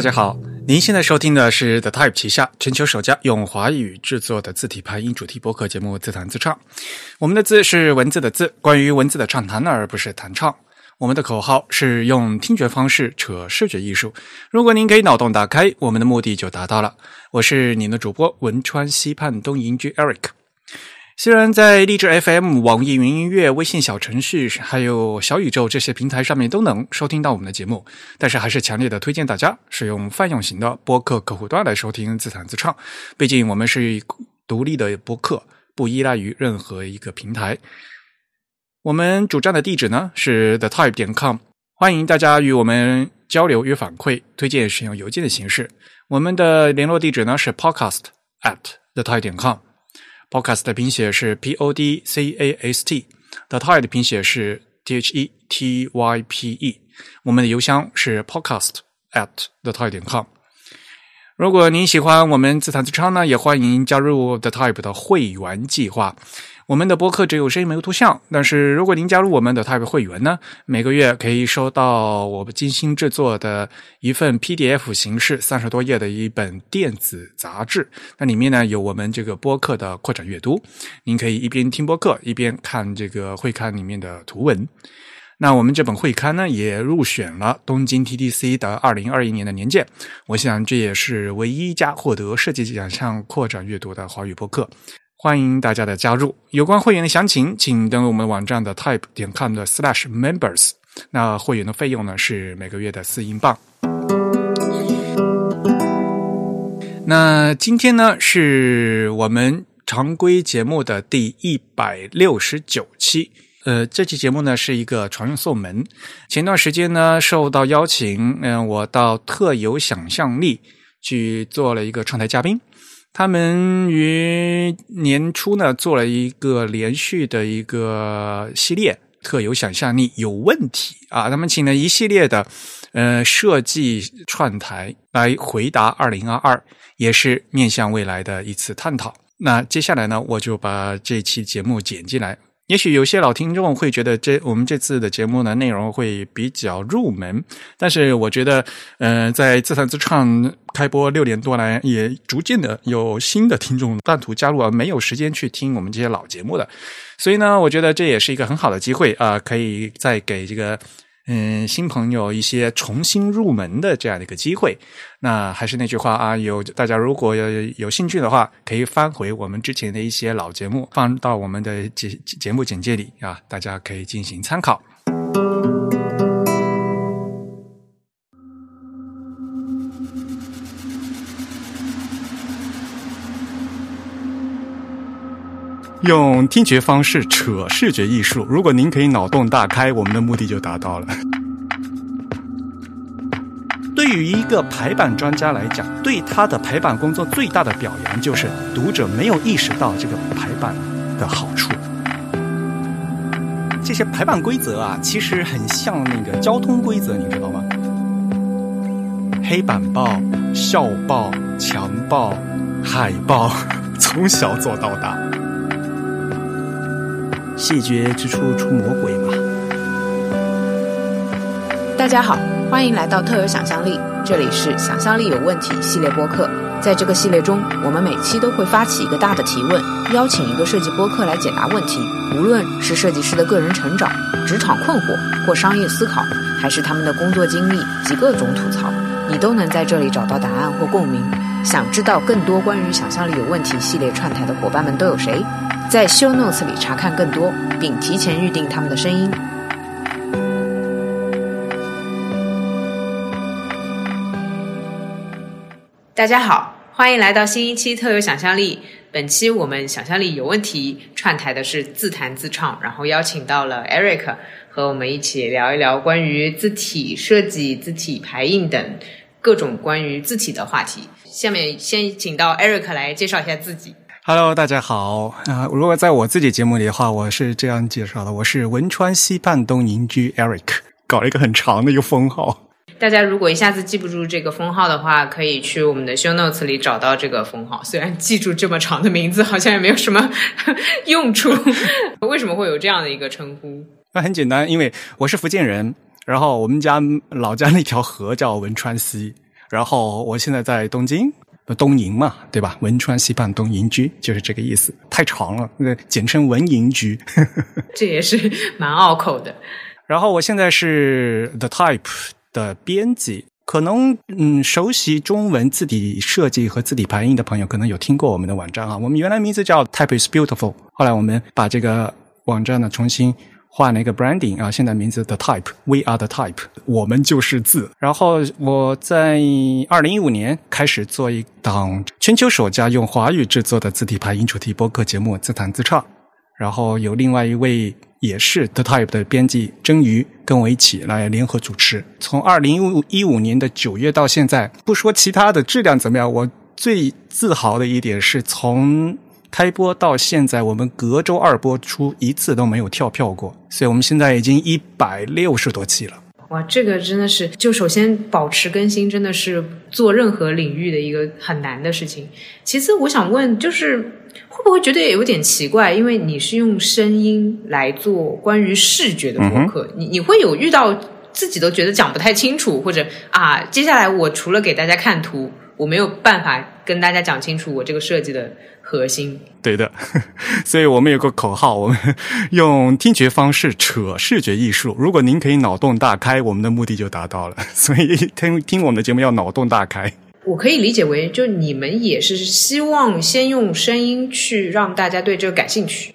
大家好，您现在收听的是 The Type 旗下全球首家用华语制作的字体排音主题播客节目《自弹自唱》。我们的字是文字的字，关于文字的畅谈，而不是弹唱。我们的口号是用听觉方式扯视觉艺术。如果您可以脑洞打开，我们的目的就达到了。我是您的主播文川西畔东营居 Eric。虽然在荔枝 FM、网易云音乐、微信小程序，还有小宇宙这些平台上面都能收听到我们的节目，但是还是强烈的推荐大家使用泛用型的播客客户端来收听自弹自唱。毕竟我们是独立的播客，不依赖于任何一个平台。我们主站的地址呢是 the type 点 com，欢迎大家与我们交流与反馈，推荐使用邮件的形式。我们的联络地址呢是 podcast at the type 点 com。Podcast 的拼写是 P O D C A S T，The Type 的拼写是 T H E T Y P E。我们的邮箱是 podcast at the type 点 com。如果您喜欢我们自弹自唱呢，也欢迎加入 The Type 的会员计划。我们的播客只有声音没有图像，但是如果您加入我们的 Type 会员呢，每个月可以收到我们精心制作的一份 PDF 形式三十多页的一本电子杂志。那里面呢有我们这个播客的扩展阅读，您可以一边听播客一边看这个会刊里面的图文。那我们这本会刊呢也入选了东京 TDC 的二零二一年的年鉴。我想这也是唯一一家获得设计奖项扩展阅读的华语播客。欢迎大家的加入。有关会员的详情，请登录我们网站的 type 点 com 的 slash members。那会员的费用呢是每个月的四英镑。那今天呢是我们常规节目的第一百六十九期。呃，这期节目呢是一个常用送门。前段时间呢受到邀请，嗯，我到特有想象力去做了一个串台嘉宾。他们于年初呢做了一个连续的一个系列，特有想象力有问题啊！他们请了一系列的呃设计串台来回答二零二二，也是面向未来的一次探讨。那接下来呢，我就把这期节目剪进来。也许有些老听众会觉得这我们这次的节目呢内容会比较入门，但是我觉得，嗯，在自弹自唱开播六年多来，也逐渐的有新的听众半途加入，而没有时间去听我们这些老节目的，所以呢，我觉得这也是一个很好的机会啊，可以再给这个。嗯，新朋友一些重新入门的这样的一个机会。那还是那句话啊，有大家如果有有兴趣的话，可以翻回我们之前的一些老节目，放到我们的节节目简介里啊，大家可以进行参考。用听觉方式扯视觉艺术，如果您可以脑洞大开，我们的目的就达到了。对于一个排版专家来讲，对他的排版工作最大的表扬就是读者没有意识到这个排版的好处。这些排版规则啊，其实很像那个交通规则，你知道吗？黑板报、校报、墙报、海报，从小做到大。细节之处出魔鬼嘛！大家好，欢迎来到特有想象力，这里是想象力有问题系列播客。在这个系列中，我们每期都会发起一个大的提问，邀请一个设计播客来解答问题。无论是设计师的个人成长、职场困惑或商业思考，还是他们的工作经历及各种吐槽，你都能在这里找到答案或共鸣。想知道更多关于想象力有问题系列串台的伙伴们都有谁？在 Show Notes 里查看更多，并提前预定他们的声音。大家好，欢迎来到新一期特有想象力。本期我们想象力有问题串台的是自弹自唱，然后邀请到了 Eric 和我们一起聊一聊关于字体设计、字体排印等各种关于字体的话题。下面先请到 Eric 来介绍一下自己。Hello，大家好啊！如果在我自己节目里的话，我是这样介绍的：我是汶川西畔东邻居 Eric，搞了一个很长的一个封号。大家如果一下子记不住这个封号的话，可以去我们的 Show Notes 里找到这个封号。虽然记住这么长的名字，好像也没有什么 用处。为什么会有这样的一个称呼？那很简单，因为我是福建人，然后我们家老家那条河叫汶川西。然后我现在在东京，东营嘛，对吧？汶川西畔东营居就是这个意思，太长了，那简称文营居。这也是蛮拗口的。然后我现在是 The Type 的编辑，可能嗯，熟悉中文字体设计和字体排印的朋友，可能有听过我们的网站啊。我们原来名字叫 Type is Beautiful，后来我们把这个网站呢重新。换了一个 branding 啊，现在名字 The Type，We are the Type，我们就是字。然后我在二零一五年开始做一档全球首家用华语制作的字体排音主题播客节目《自弹自唱》，然后有另外一位也是 The Type 的编辑真鱼跟我一起来联合主持。从二零一五年的九月到现在，不说其他的质量怎么样，我最自豪的一点是从。开播到现在，我们隔周二播出一次都没有跳票过，所以我们现在已经一百六十多期了。哇，这个真的是，就首先保持更新，真的是做任何领域的一个很难的事情。其次，我想问，就是会不会觉得有点奇怪？因为你是用声音来做关于视觉的博客，你你会有遇到自己都觉得讲不太清楚，或者啊，接下来我除了给大家看图，我没有办法跟大家讲清楚我这个设计的。核心对的，所以我们有个口号，我们用听觉方式扯视觉艺术。如果您可以脑洞大开，我们的目的就达到了。所以听听我们的节目要脑洞大开。我可以理解为，就你们也是希望先用声音去让大家对这个感兴趣。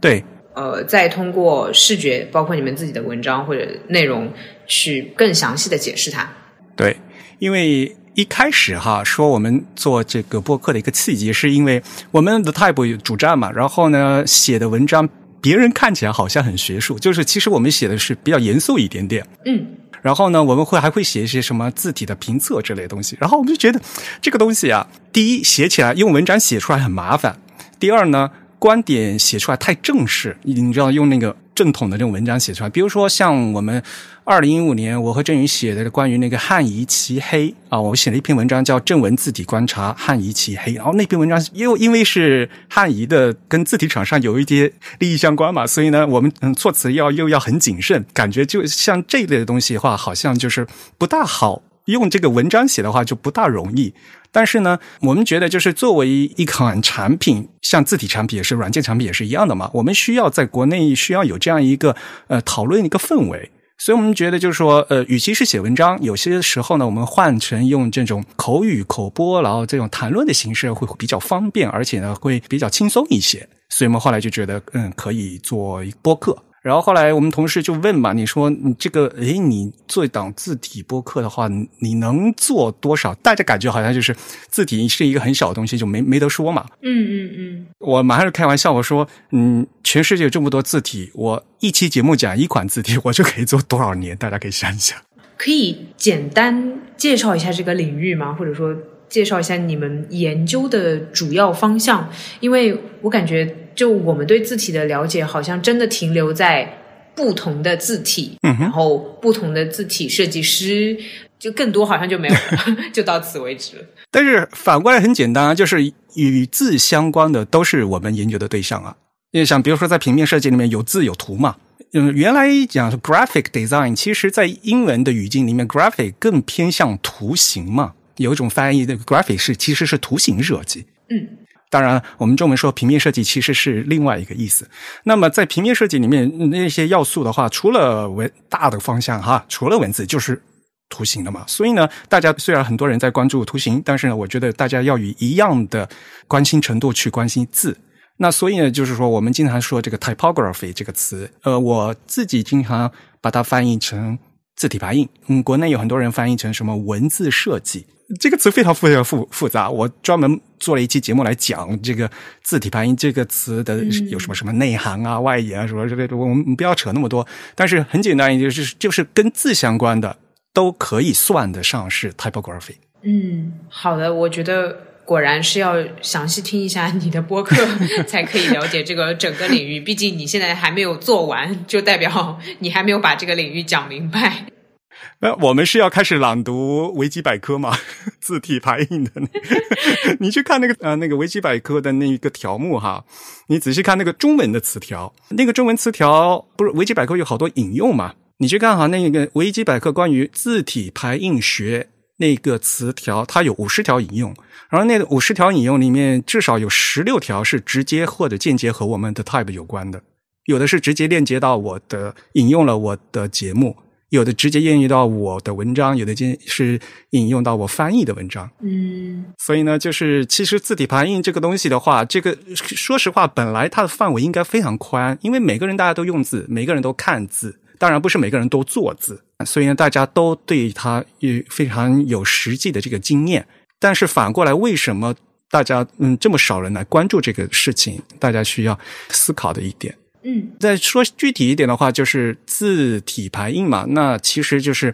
对，呃，再通过视觉，包括你们自己的文章或者内容，去更详细的解释它。对，因为。一开始哈说我们做这个播客的一个契机，是因为我们的 Type 主站嘛，然后呢写的文章别人看起来好像很学术，就是其实我们写的是比较严肃一点点。嗯，然后呢我们会还会写一些什么字体的评测之类东西，然后我们就觉得这个东西啊，第一写起来用文章写出来很麻烦，第二呢观点写出来太正式，你知道用那个。正统的这种文章写出来，比如说像我们二零一五年我和郑宇写的关于那个汉仪其黑啊，我写了一篇文章叫《正文字体观察汉仪其黑》，然后那篇文章又因为是汉仪的，跟字体厂商有一些利益相关嘛，所以呢，我们嗯措辞要又要很谨慎，感觉就像这一类的东西的话，好像就是不大好用这个文章写的话就不大容易。但是呢，我们觉得就是作为一款产品，像字体产品也是，软件产品也是一样的嘛。我们需要在国内需要有这样一个呃讨论一个氛围，所以我们觉得就是说，呃，与其是写文章，有些时候呢，我们换成用这种口语口播，然后这种谈论的形式会比较方便，而且呢会比较轻松一些。所以我们后来就觉得，嗯，可以做播客。然后后来我们同事就问嘛，你说你这个，诶，你做一档字体播客的话，你能做多少？大家感觉好像就是字体是一个很小的东西，就没没得说嘛。嗯嗯嗯。我马上就开玩笑，我说，嗯，全世界有这么多字体，我一期节目讲一款字体，我就可以做多少年？大家可以想一想。可以简单介绍一下这个领域吗？或者说介绍一下你们研究的主要方向？因为我感觉。就我们对字体的了解，好像真的停留在不同的字体，然后不同的字体设计师，就更多好像就没有了，就到此为止了。但是反过来很简单啊，就是与字相关的都是我们研究的对象啊。因为像比如说在平面设计里面有字有图嘛，嗯，原来讲 graphic design，其实在英文的语境里面，graphic 更偏向图形嘛，有一种翻译的 graphic 是其实是图形设计，嗯。当然，我们中文说平面设计其实是另外一个意思。那么在平面设计里面那些要素的话，除了文大的方向哈，除了文字就是图形的嘛。所以呢，大家虽然很多人在关注图形，但是呢，我觉得大家要以一样的关心程度去关心字。那所以呢，就是说我们经常说这个 typography 这个词，呃，我自己经常把它翻译成字体排印。嗯，国内有很多人翻译成什么文字设计。这个词非常非常复复杂，我专门做了一期节目来讲这个字体排音这个词的有什么什么内涵啊、外延啊什么之类的。我们不要扯那么多，但是很简单，就是就是跟字相关的都可以算得上是 typography。嗯，好的，我觉得果然是要详细听一下你的播客，才可以了解这个整个领域。毕竟你现在还没有做完，就代表你还没有把这个领域讲明白。那我们是要开始朗读维基百科吗？字体排印的，你去看那个呃那个维基百科的那一个条目哈，你仔细看那个中文的词条，那个中文词条不是维基百科有好多引用嘛？你去看哈那个维基百科关于字体排印学那个词条，它有五十条引用，然后那五十条引用里面至少有十六条是直接或者间接和我们的 type 有关的，有的是直接链接到我的引用了我的节目。有的直接应用到我的文章，有的是引用到我翻译的文章。嗯，所以呢，就是其实字体排印这个东西的话，这个说实话，本来它的范围应该非常宽，因为每个人大家都用字，每个人都看字，当然不是每个人都做字，所以呢，大家都对它有非常有实际的这个经验。但是反过来，为什么大家嗯这么少人来关注这个事情？大家需要思考的一点。嗯，再说具体一点的话，就是字体排印嘛，那其实就是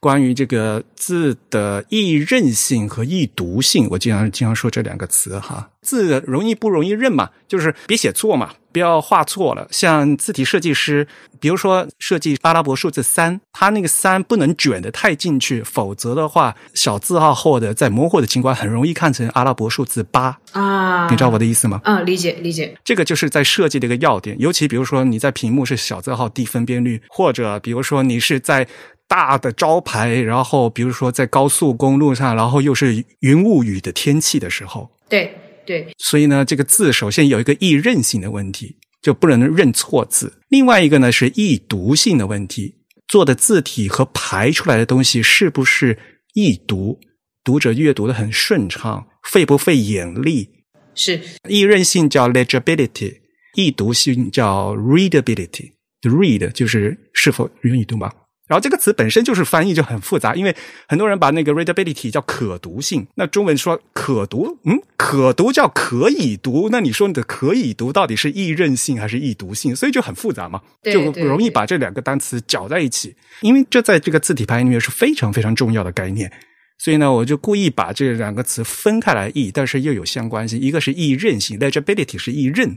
关于这个字的易认性和易读性。我经常经常说这两个词哈，字容易不容易认嘛，就是别写错嘛。不要画错了，像字体设计师，比如说设计阿拉伯数字三，它那个三不能卷得太进去，否则的话，小字号或者在模糊的情况很容易看成阿拉伯数字八啊。你知道我的意思吗？嗯，理解理解。这个就是在设计的一个要点，尤其比如说你在屏幕是小字号低分辨率，或者比如说你是在大的招牌，然后比如说在高速公路上，然后又是云雾雨的天气的时候，对。对，所以呢，这个字首先有一个易认性的问题，就不能认错字。另外一个呢是易读性的问题，做的字体和排出来的东西是不是易读，读者阅读的很顺畅，费不费眼力？是易认性叫 legibility，易读性叫 readability。read 就是是否容易读吗？然后这个词本身就是翻译就很复杂，因为很多人把那个 readability 叫可读性，那中文说可读，嗯，可读叫可以读，那你说你的可以读到底是易认性还是易读性？所以就很复杂嘛，就容易把这两个单词搅在一起。因为这在这个字体排印里面是非常非常重要的概念，所以呢，我就故意把这两个词分开来译，但是又有相关性。一个是易认性，legibility 是易认，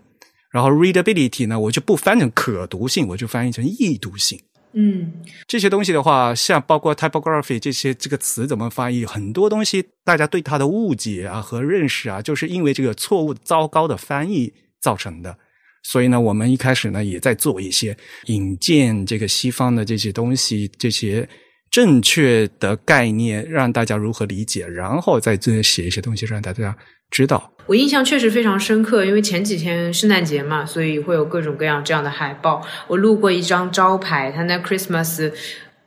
然后 readability 呢，我就不翻成可读性，我就翻译成易读性。嗯，这些东西的话，像包括 typography 这些这个词怎么翻译，很多东西大家对它的误解啊和认识啊，就是因为这个错误糟糕的翻译造成的。所以呢，我们一开始呢也在做一些引荐这个西方的这些东西，这些正确的概念，让大家如何理解，然后再这写一些东西让大家。知道，我印象确实非常深刻，因为前几天圣诞节嘛，所以会有各种各样这样的海报。我路过一张招牌，它那 Christmas，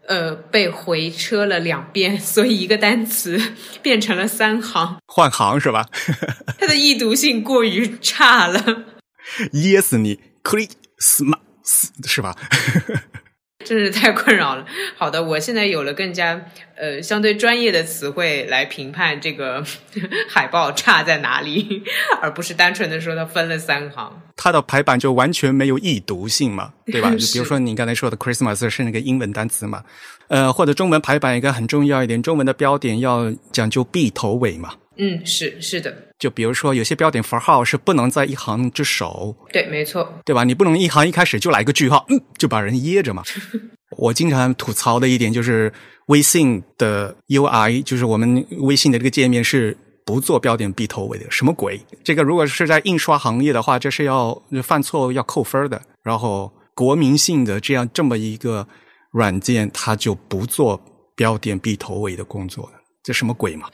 呃，被回车了两遍，所以一个单词 变成了三行，换行是吧？它的易读性过于差了，噎死你，Christmas 是吧？真是太困扰了。好的，我现在有了更加呃相对专业的词汇来评判这个 海报差在哪里，而不是单纯的说它分了三行。它的排版就完全没有易读性嘛，对吧？比如说你刚才说的 Christmas 是那个英文单词嘛，呃，或者中文排版一个很重要一点，中文的标点要讲究闭头尾嘛。嗯，是是的。就比如说有些标点符号是不能在一行之首，对，没错，对吧？你不能一行一开始就来个句号，嗯，就把人噎着嘛。我经常吐槽的一点就是微信的 UI，就是我们微信的这个界面是不做标点必头尾的，什么鬼？这个如果是在印刷行业的话，这是要犯错要扣分的。然后国民性的这样这么一个软件，它就不做标点必头尾的工作了。这什么鬼嘛！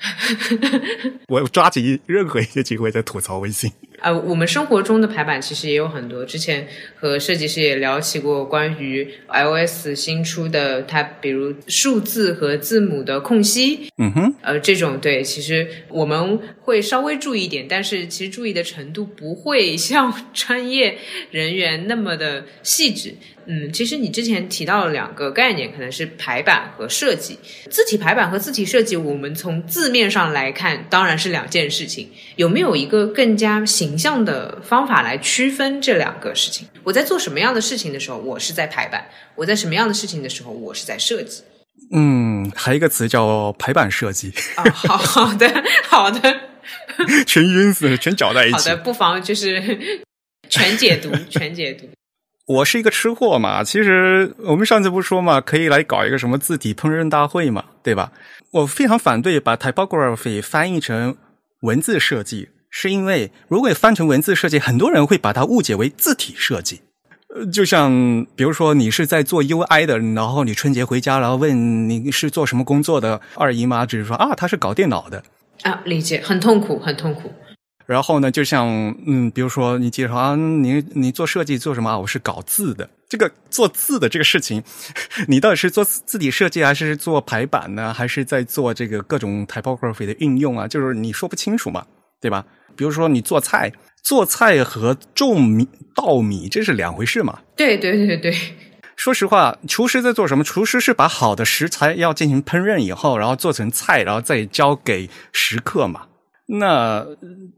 我抓紧任何一些机会在吐槽微信。呃，我们生活中的排版其实也有很多。之前和设计师也聊起过关于 iOS 新出的，它比如数字和字母的空隙。嗯哼，呃，这种对，其实我们会稍微注意一点，但是其实注意的程度不会 像专业人员那么的细致。嗯，其实你之前提到了两个概念，可能是排版和设计。字体排版和字体设计，我们从字面上来看，当然是两件事情。有没有一个更加形象的方法来区分这两个事情？我在做什么样的事情的时候，我是在排版；我在什么样的事情的时候，我是在设计。嗯，还有一个词叫排版设计。啊，好好的，好的，全晕死，全搅在一起。好的，不妨就是全解读，全解读。我是一个吃货嘛，其实我们上次不说嘛，可以来搞一个什么字体烹饪大会嘛，对吧？我非常反对把 typography 翻译成文字设计，是因为如果翻成文字设计，很多人会把它误解为字体设计。呃就像比如说你是在做 UI 的，然后你春节回家，然后问你是做什么工作的，二姨妈只是说啊，她是搞电脑的。啊，理解，很痛苦，很痛苦。然后呢，就像嗯，比如说你介绍啊，你你做设计做什么啊？我是搞字的。这个做字的这个事情，你到底是做字体设计，还是做排版呢？还是在做这个各种 typography 的运用啊？就是你说不清楚嘛，对吧？比如说你做菜，做菜和种米稻米这是两回事嘛。对对对对，说实话，厨师在做什么？厨师是把好的食材要进行烹饪以后，然后做成菜，然后再交给食客嘛。那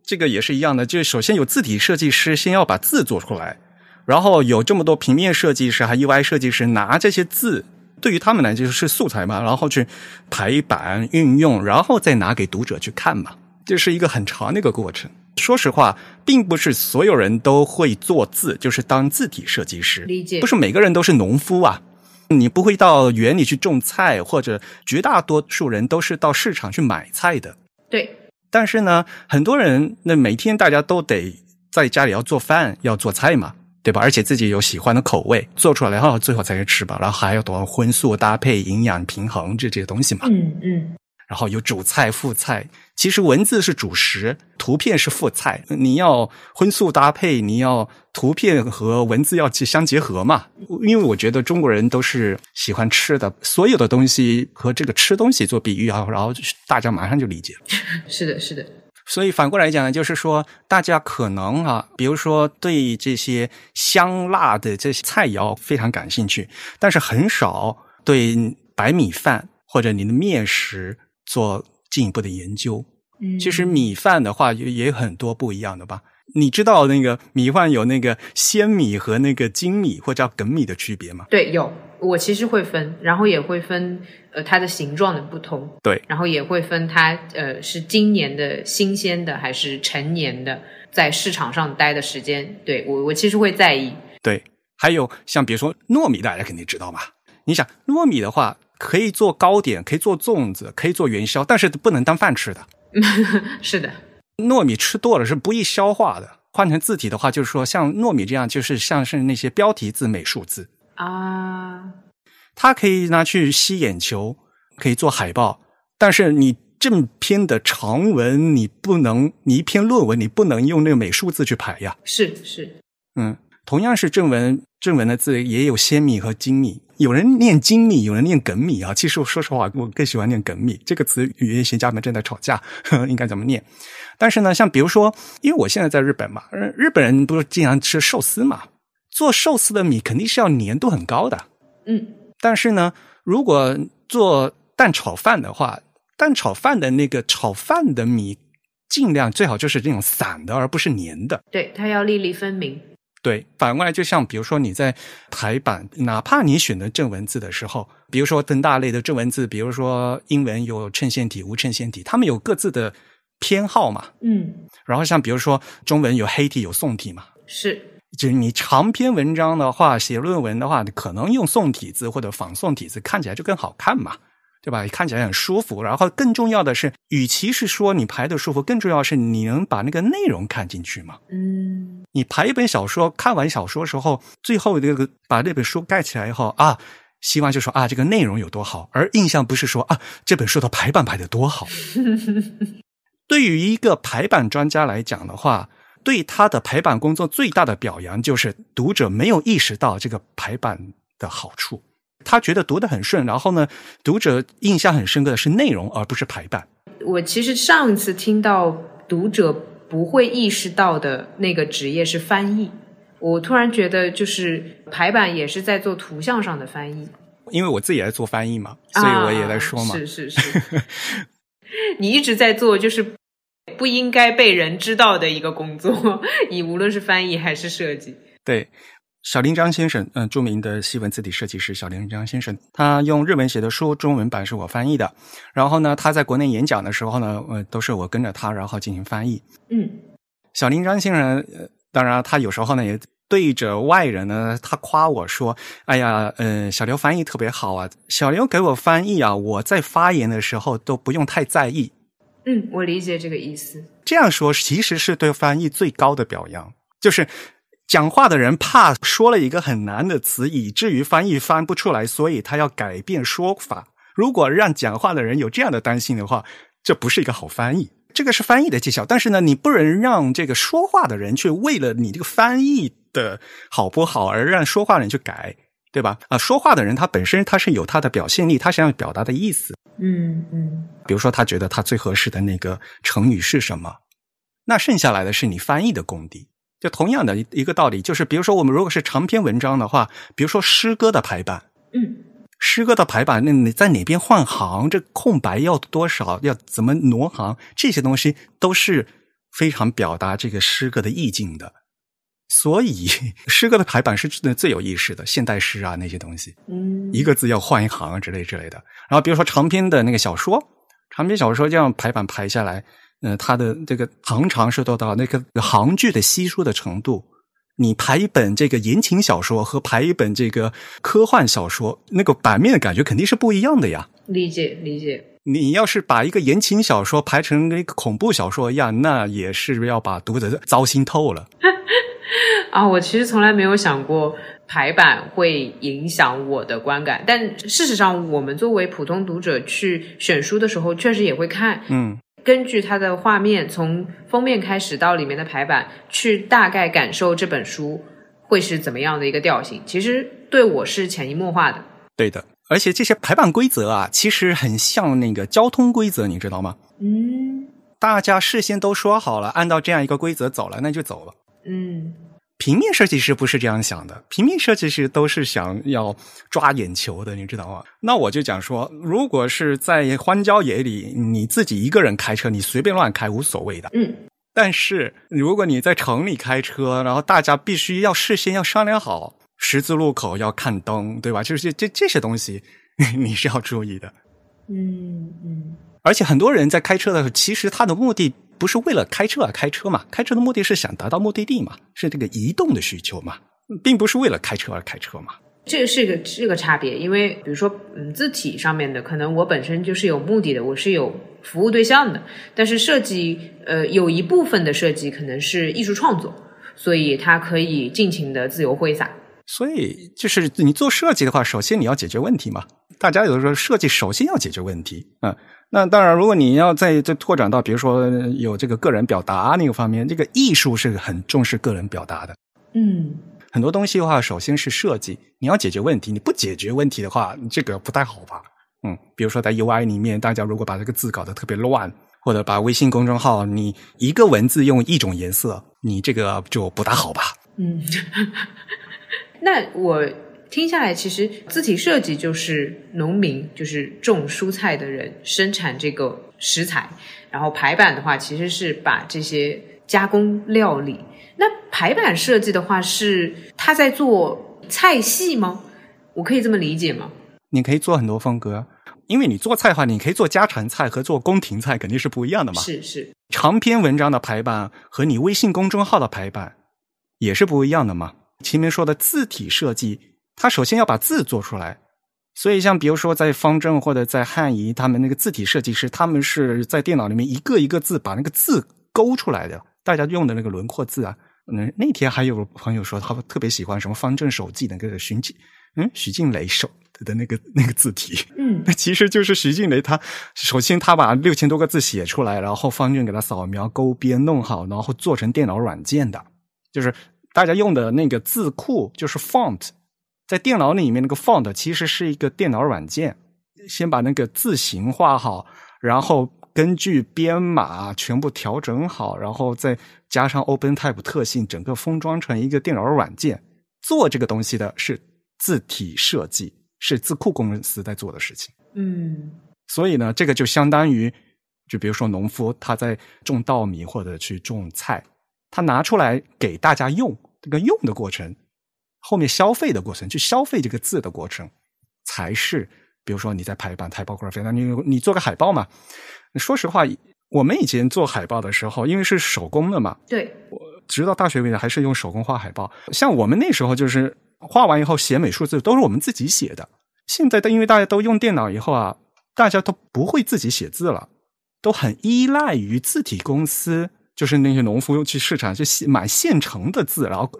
这个也是一样的，就是首先有字体设计师先要把字做出来，然后有这么多平面设计师还 UI 设计师拿这些字，对于他们来就是素材嘛，然后去排版运用，然后再拿给读者去看嘛，这是一个很长的一个过程。说实话，并不是所有人都会做字，就是当字体设计师，理解不是每个人都是农夫啊。你不会到园里去种菜，或者绝大多数人都是到市场去买菜的。对，但是呢，很多人那每天大家都得在家里要做饭，要做菜嘛，对吧？而且自己有喜欢的口味，做出来然后最后才是吃吧，然后还要懂荤素搭配、营养平衡这这些东西嘛。嗯嗯，然后有主菜、副菜，其实文字是主食，图片是副菜。你要荤素搭配，你要图片和文字要相结合嘛。因为我觉得中国人都是喜欢吃的，所有的东西和这个吃东西做比喻啊，然后大家马上就理解了。是的，是的，所以反过来讲呢，就是说，大家可能啊，比如说对这些香辣的这些菜肴非常感兴趣，但是很少对白米饭或者你的面食做进一步的研究。嗯，其实米饭的话也也很多不一样的吧？你知道那个米饭有那个鲜米和那个精米或者叫梗米的区别吗？对有，我其实会分，然后也会分呃它的形状的不同，对，然后也会分它呃是今年的新鲜的还是陈年的，在市场上待的时间，对我我其实会在意。对，还有像比如说糯米，大家肯定知道吧。你想糯米的话，可以做糕点，可以做粽子，可以做元宵，但是不能当饭吃的。是的，糯米吃多了是不易消化的。换成字体的话，就是说像糯米这样，就是像是那些标题字、美术字，啊，它可以拿去吸眼球，可以做海报。但是你正篇的长文，你不能，你一篇论文，你不能用那个美术字去排呀。是是，嗯，同样是正文，正文的字也有鲜米和精米，有人念精米，有人念梗米啊。其实我说实话，我更喜欢念梗米这个词，语言学家们正在吵架，呵 呵应该怎么念。但是呢，像比如说，因为我现在在日本嘛，日日本人不是经常吃寿司嘛，做寿司的米肯定是要粘度很高的。嗯，但是呢，如果做蛋炒饭的话，蛋炒饭的那个炒饭的米，尽量最好就是这种散的，而不是粘的。对，它要粒粒分明。对，反过来就像比如说你在排版，哪怕你选择正文字的时候，比如说登大类的正文字，比如说英文有衬线体、无衬线体，他们有各自的偏好嘛。嗯，然后像比如说中文有黑体、有宋体嘛，是就是你长篇文章的话，写论文的话，可能用宋体字或者仿宋体字，看起来就更好看嘛，对吧？看起来很舒服。然后更重要的是，与其是说你排的舒服，更重要的是你能把那个内容看进去嘛。嗯，你排一本小说，看完小说时候，最后这个把那本书盖起来以后啊，希望就说啊，这个内容有多好，而印象不是说啊，这本书的排版排的多好。对于一个排版专家来讲的话，对他的排版工作最大的表扬就是读者没有意识到这个排版的好处，他觉得读得很顺，然后呢，读者印象很深刻的是内容而不是排版。我其实上一次听到读者不会意识到的那个职业是翻译，我突然觉得就是排版也是在做图像上的翻译，因为我自己也在做翻译嘛，所以我也在说嘛。啊、是是是，你一直在做就是不应该被人知道的一个工作，你无论是翻译还是设计。对，小林章先生，嗯、著名的西文字体设计师小林章先生，他用日文写的书，中文版是我翻译的。然后呢，他在国内演讲的时候呢，呃，都是我跟着他，然后进行翻译。嗯，小林章先生，呃，当然他有时候呢也对着外人呢，他夸我说：“哎呀，呃，小刘翻译特别好啊，小刘给我翻译啊，我在发言的时候都不用太在意。”嗯，我理解这个意思。这样说其实是对翻译最高的表扬，就是讲话的人怕说了一个很难的词，以至于翻译翻不出来，所以他要改变说法。如果让讲话的人有这样的担心的话，这不是一个好翻译。这个是翻译的技巧，但是呢，你不能让这个说话的人去为了你这个翻译的好不好而让说话人去改，对吧？啊，说话的人他本身他是有他的表现力，他想要表达的意思。嗯嗯。比如说，他觉得他最合适的那个成语是什么，那剩下来的是你翻译的功底。就同样的一个道理，就是比如说，我们如果是长篇文章的话，比如说诗歌的排版，嗯。诗歌的排版，那你在哪边换行？这空白要多少？要怎么挪行？这些东西都是非常表达这个诗歌的意境的。所以，诗歌的排版是最有意思的。现代诗啊，那些东西，嗯，一个字要换一行之类之类的。然后，比如说长篇的那个小说，长篇小说这样排版排下来，嗯，它的这个行长是多到那个行距的稀疏的程度。你排一本这个言情小说和排一本这个科幻小说，那个版面的感觉肯定是不一样的呀。理解理解。你要是把一个言情小说排成一个恐怖小说一样，那也是要把读者糟心透了。啊，我其实从来没有想过排版会影响我的观感，但事实上，我们作为普通读者去选书的时候，确实也会看。嗯。根据它的画面，从封面开始到里面的排版，去大概感受这本书会是怎么样的一个调性。其实对我是潜移默化的。对的，而且这些排版规则啊，其实很像那个交通规则，你知道吗？嗯。大家事先都说好了，按照这样一个规则走了，那就走了。嗯。平面设计师不是这样想的，平面设计师都是想要抓眼球的，你知道吗？那我就讲说，如果是在荒郊野里，你自己一个人开车，你随便乱开无所谓的。嗯。但是如果你在城里开车，然后大家必须要事先要商量好，十字路口要看灯，对吧？就是这这些东西 你是要注意的。嗯嗯。而且很多人在开车的时候，其实他的目的。不是为了开车而开车嘛？开车的目的是想达到目的地嘛？是这个移动的需求嘛？并不是为了开车而开车嘛？这个是一个这个差别，因为比如说，嗯，字体上面的，可能我本身就是有目的的，我是有服务对象的。但是设计，呃，有一部分的设计可能是艺术创作，所以它可以尽情的自由挥洒。所以，就是你做设计的话，首先你要解决问题嘛。大家有的时候设计首先要解决问题，嗯。那当然，如果你要再再拓展到，比如说有这个个人表达那个方面，这个艺术是很重视个人表达的。嗯，很多东西的话，首先是设计，你要解决问题，你不解决问题的话，这个不太好吧？嗯，比如说在 UI 里面，大家如果把这个字搞得特别乱，或者把微信公众号你一个文字用一种颜色，你这个就不大好吧？嗯，那我。听下来，其实字体设计就是农民，就是种蔬菜的人生产这个食材，然后排版的话，其实是把这些加工料理。那排版设计的话，是他在做菜系吗？我可以这么理解吗？你可以做很多风格，因为你做菜的话，你可以做家常菜和做宫廷菜肯定是不一样的嘛。是是，长篇文章的排版和你微信公众号的排版也是不一样的嘛。前面说的字体设计。他首先要把字做出来，所以像比如说在方正或者在汉仪，他们那个字体设计师，他们是在电脑里面一个一个字把那个字勾出来的。大家用的那个轮廓字啊，那那天还有朋友说他特别喜欢什么方正手记那个徐静，嗯，徐静蕾手的那个那个字体，嗯，那其实就是徐静蕾他首先他把六千多个字写出来，然后方正给他扫描勾边弄好，然后做成电脑软件的，就是大家用的那个字库就是 font。在电脑里面，那个 font 其实是一个电脑软件，先把那个字形画好，然后根据编码全部调整好，然后再加上 OpenType 特性，整个封装成一个电脑软件。做这个东西的是字体设计，是字库公司在做的事情。嗯，所以呢，这个就相当于，就比如说农夫他在种稻米或者去种菜，他拿出来给大家用，这个用的过程。后面消费的过程，去消费这个字的过程，才是比如说你在排版、排 r a p h 那你你做个海报嘛？说实话，我们以前做海报的时候，因为是手工的嘛，对，我直到大学为止还是用手工画海报。像我们那时候就是画完以后写美术字都是我们自己写的。现在的因为大家都用电脑以后啊，大家都不会自己写字了，都很依赖于字体公司，就是那些农夫去市场去买现成的字，然后。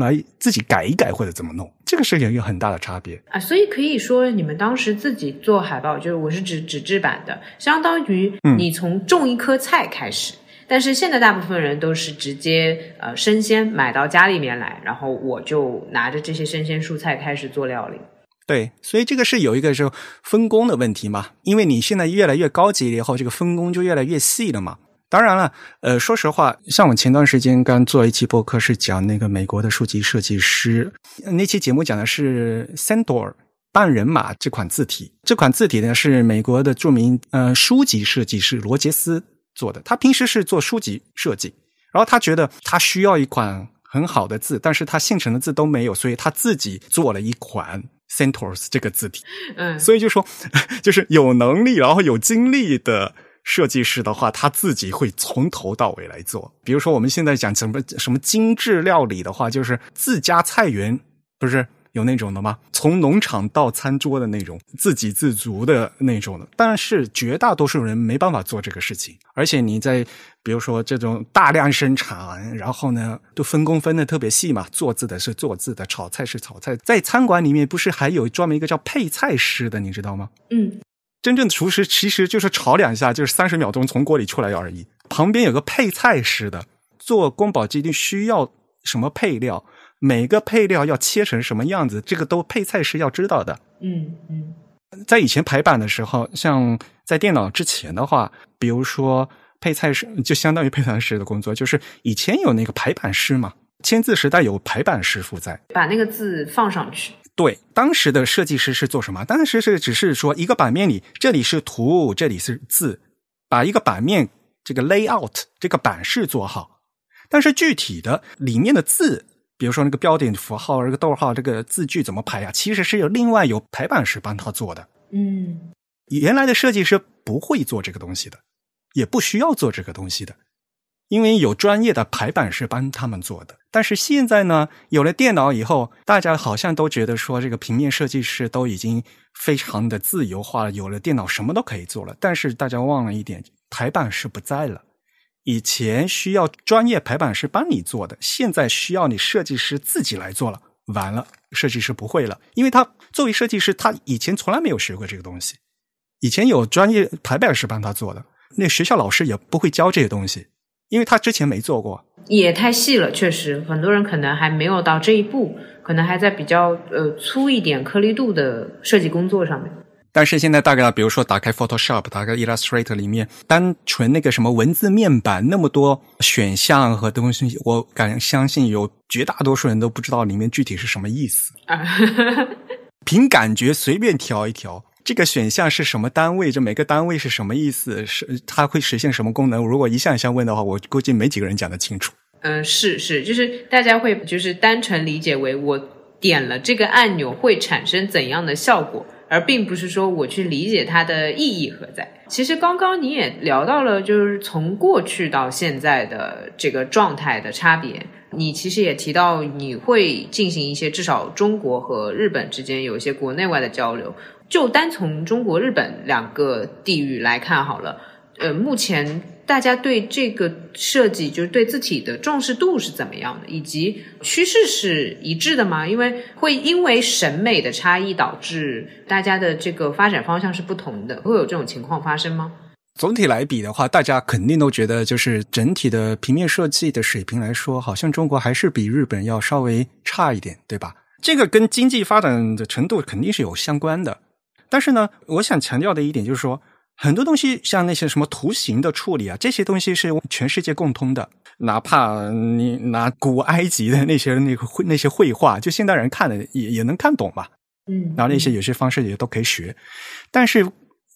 来自己改一改或者怎么弄，这个事情有一个很大的差别啊。所以可以说，你们当时自己做海报，就是我是指纸质版的，相当于你从种一棵菜开始。但是现在大部分人都是直接呃生鲜买到家里面来，然后我就拿着这些生鲜蔬菜开始做料理。对，所以这个是有一个是分工的问题嘛，因为你现在越来越高级了以后，这个分工就越来越细了嘛。当然了，呃，说实话，像我前段时间刚做一期播客，是讲那个美国的书籍设计师，那期节目讲的是 Sandor 半人马这款字体。这款字体呢是美国的著名呃书籍设计师罗杰斯做的。他平时是做书籍设计，然后他觉得他需要一款很好的字，但是他现成的字都没有，所以他自己做了一款 Centors 这个字体。嗯，所以就说，就是有能力，然后有精力的。设计师的话，他自己会从头到尾来做。比如说，我们现在讲什么什么精致料理的话，就是自家菜园，不是有那种的吗？从农场到餐桌的那种，自给自足的那种的。但是绝大多数人没办法做这个事情。而且你在比如说这种大量生产，然后呢，都分工分的特别细嘛。做字的是做字的，炒菜是炒菜。在餐馆里面，不是还有专门一个叫配菜师的，你知道吗？嗯。真正的厨师其实就是炒两下，就是三十秒钟从锅里出来而已。旁边有个配菜师的，做宫保鸡丁需要什么配料，每个配料要切成什么样子，这个都配菜师要知道的。嗯嗯，在以前排版的时候，像在电脑之前的话，比如说配菜师就相当于配菜师的工作，就是以前有那个排版师嘛，签字时代有排版师傅在把那个字放上去。对，当时的设计师是做什么？当时是只是说一个版面里，这里是图，这里是字，把一个版面这个 layout 这个版式做好。但是具体的里面的字，比如说那个标点符号、这个逗号、这个字句怎么排啊？其实是有另外有排版师帮他做的。嗯，原来的设计师不会做这个东西的，也不需要做这个东西的。因为有专业的排版是帮他们做的，但是现在呢，有了电脑以后，大家好像都觉得说，这个平面设计师都已经非常的自由化了，有了电脑什么都可以做了。但是大家忘了一点，排版师不在了。以前需要专业排版师帮你做的，现在需要你设计师自己来做了。完了，设计师不会了，因为他作为设计师，他以前从来没有学过这个东西。以前有专业排版师帮他做的，那学校老师也不会教这些东西。因为他之前没做过，也太细了，确实很多人可能还没有到这一步，可能还在比较呃粗一点颗粒度的设计工作上面。但是现在大概比如说打开 Photoshop，打开 Illustrator 里面，单纯那个什么文字面板那么多选项和东西，我敢相信有绝大多数人都不知道里面具体是什么意思，凭感觉随便调一调。这个选项是什么单位？这每个单位是什么意思？是它会实现什么功能？如果一项一项问的话，我估计没几个人讲得清楚。嗯，是是，就是大家会就是单纯理解为我点了这个按钮会产生怎样的效果，而并不是说我去理解它的意义何在。其实刚刚你也聊到了，就是从过去到现在的这个状态的差别。你其实也提到你会进行一些至少中国和日本之间有一些国内外的交流。就单从中国、日本两个地域来看好了，呃，目前大家对这个设计，就是对字体的重视度是怎么样的，以及趋势是一致的吗？因为会因为审美的差异导致大家的这个发展方向是不同的，会有这种情况发生吗？总体来比的话，大家肯定都觉得，就是整体的平面设计的水平来说，好像中国还是比日本要稍微差一点，对吧？这个跟经济发展的程度肯定是有相关的。但是呢，我想强调的一点就是说，很多东西像那些什么图形的处理啊，这些东西是全世界共通的。哪怕你拿古埃及的那些那个绘那些绘画，就现代人看的也也能看懂嘛。嗯，然后那些有些方式也都可以学。但是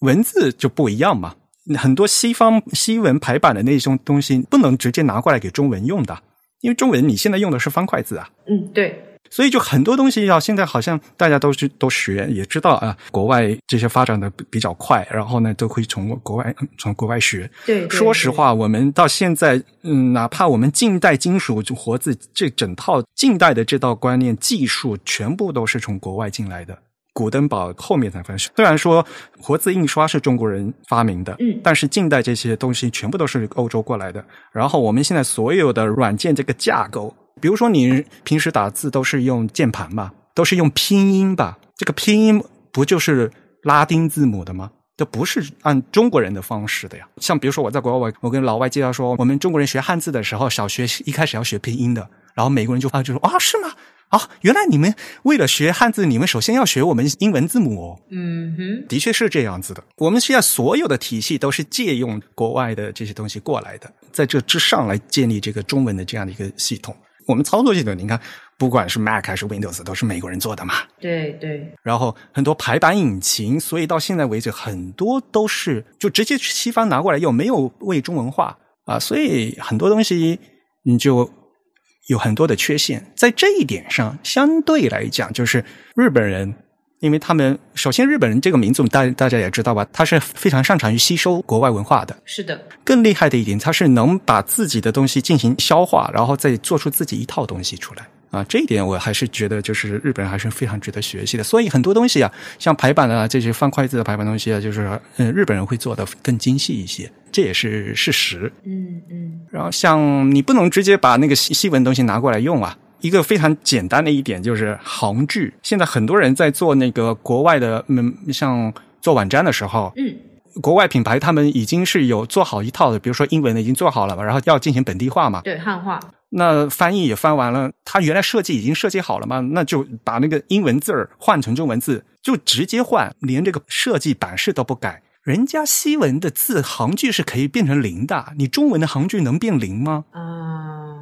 文字就不一样嘛，很多西方西文排版的那种东西不能直接拿过来给中文用的，因为中文你现在用的是方块字啊。嗯，对。所以就很多东西要现在好像大家都是都学，也知道啊，国外这些发展的比较快，然后呢都会从国外从国外学。对，说实话，我们到现在，嗯，哪怕我们近代金属活字这整套近代的这道观念技术，全部都是从国外进来的。古登堡后面才发现，虽然说活字印刷是中国人发明的，嗯，但是近代这些东西全部都是欧洲过来的。然后我们现在所有的软件这个架构。比如说你平时打字都是用键盘吧，都是用拼音吧，这个拼音不就是拉丁字母的吗？这不是按中国人的方式的呀。像比如说我在国外，我跟老外介绍说，我们中国人学汉字的时候，小学一开始要学拼音的，然后美国人就发就说啊是吗？啊，原来你们为了学汉字，你们首先要学我们英文字母哦。嗯哼，的确是这样子的。我们现在所有的体系都是借用国外的这些东西过来的，在这之上来建立这个中文的这样的一个系统。我们操作系统，你看，不管是 Mac 还是 Windows，都是美国人做的嘛。对对。然后很多排版引擎，所以到现在为止，很多都是就直接西方拿过来用，没有为中文化啊。所以很多东西你就。有很多的缺陷，在这一点上，相对来讲，就是日本人，因为他们首先日本人这个民族，大大家也知道吧，他是非常擅长于吸收国外文化的。是的，更厉害的一点，他是能把自己的东西进行消化，然后再做出自己一套东西出来。啊，这一点我还是觉得，就是日本人还是非常值得学习的。所以很多东西啊，像排版啊，这些方块字的排版东西啊，就是嗯，日本人会做的更精细一些，这也是事实。嗯嗯。然后像你不能直接把那个西西文东西拿过来用啊。一个非常简单的一点就是行距。现在很多人在做那个国外的，嗯，像做网站的时候，嗯，国外品牌他们已经是有做好一套的，比如说英文的已经做好了嘛，然后要进行本地化嘛，对，汉化。那翻译也翻完了，他原来设计已经设计好了嘛？那就把那个英文字儿换成中文字，就直接换，连这个设计版式都不改。人家西文的字行距是可以变成零的，你中文的行距能变零吗？啊，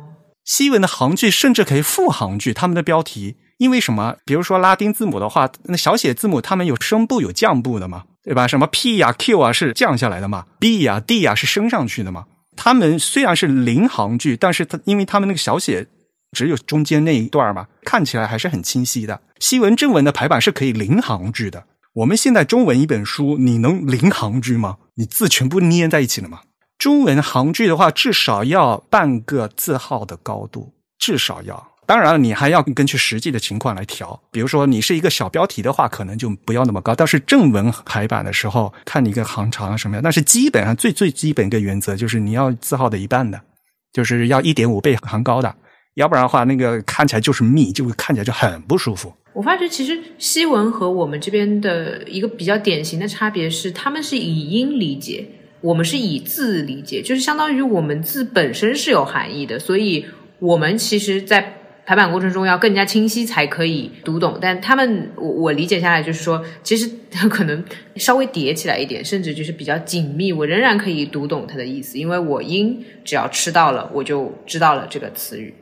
西文的行距甚至可以负行距。他们的标题，因为什么？比如说拉丁字母的话，那小写字母他们有升部有降部的嘛，对吧？什么 P 呀 Q 啊是降下来的嘛，B 呀 D 呀是升上去的嘛。他们虽然是零行距，但是他因为他们那个小写只有中间那一段嘛，看起来还是很清晰的。西文正文的排版是可以零行距的。我们现在中文一本书，你能零行距吗？你字全部粘在一起了吗？中文行距的话，至少要半个字号的高度，至少要。当然了，你还要根据实际的情况来调。比如说，你是一个小标题的话，可能就不要那么高。但是正文排版的时候，看你一个行长什么样。但是基本上最最基本一个原则就是你要字号的一半的，就是要一点五倍行高的，要不然的话，那个看起来就是密，就会看起来就很不舒服。我发觉其实西文和我们这边的一个比较典型的差别是，他们是以音理解，我们是以字理解，就是相当于我们字本身是有含义的，所以我们其实，在排版过程中要更加清晰才可以读懂，但他们我我理解下来就是说，其实可能稍微叠起来一点，甚至就是比较紧密，我仍然可以读懂它的意思，因为我音只要吃到了，我就知道了这个词语。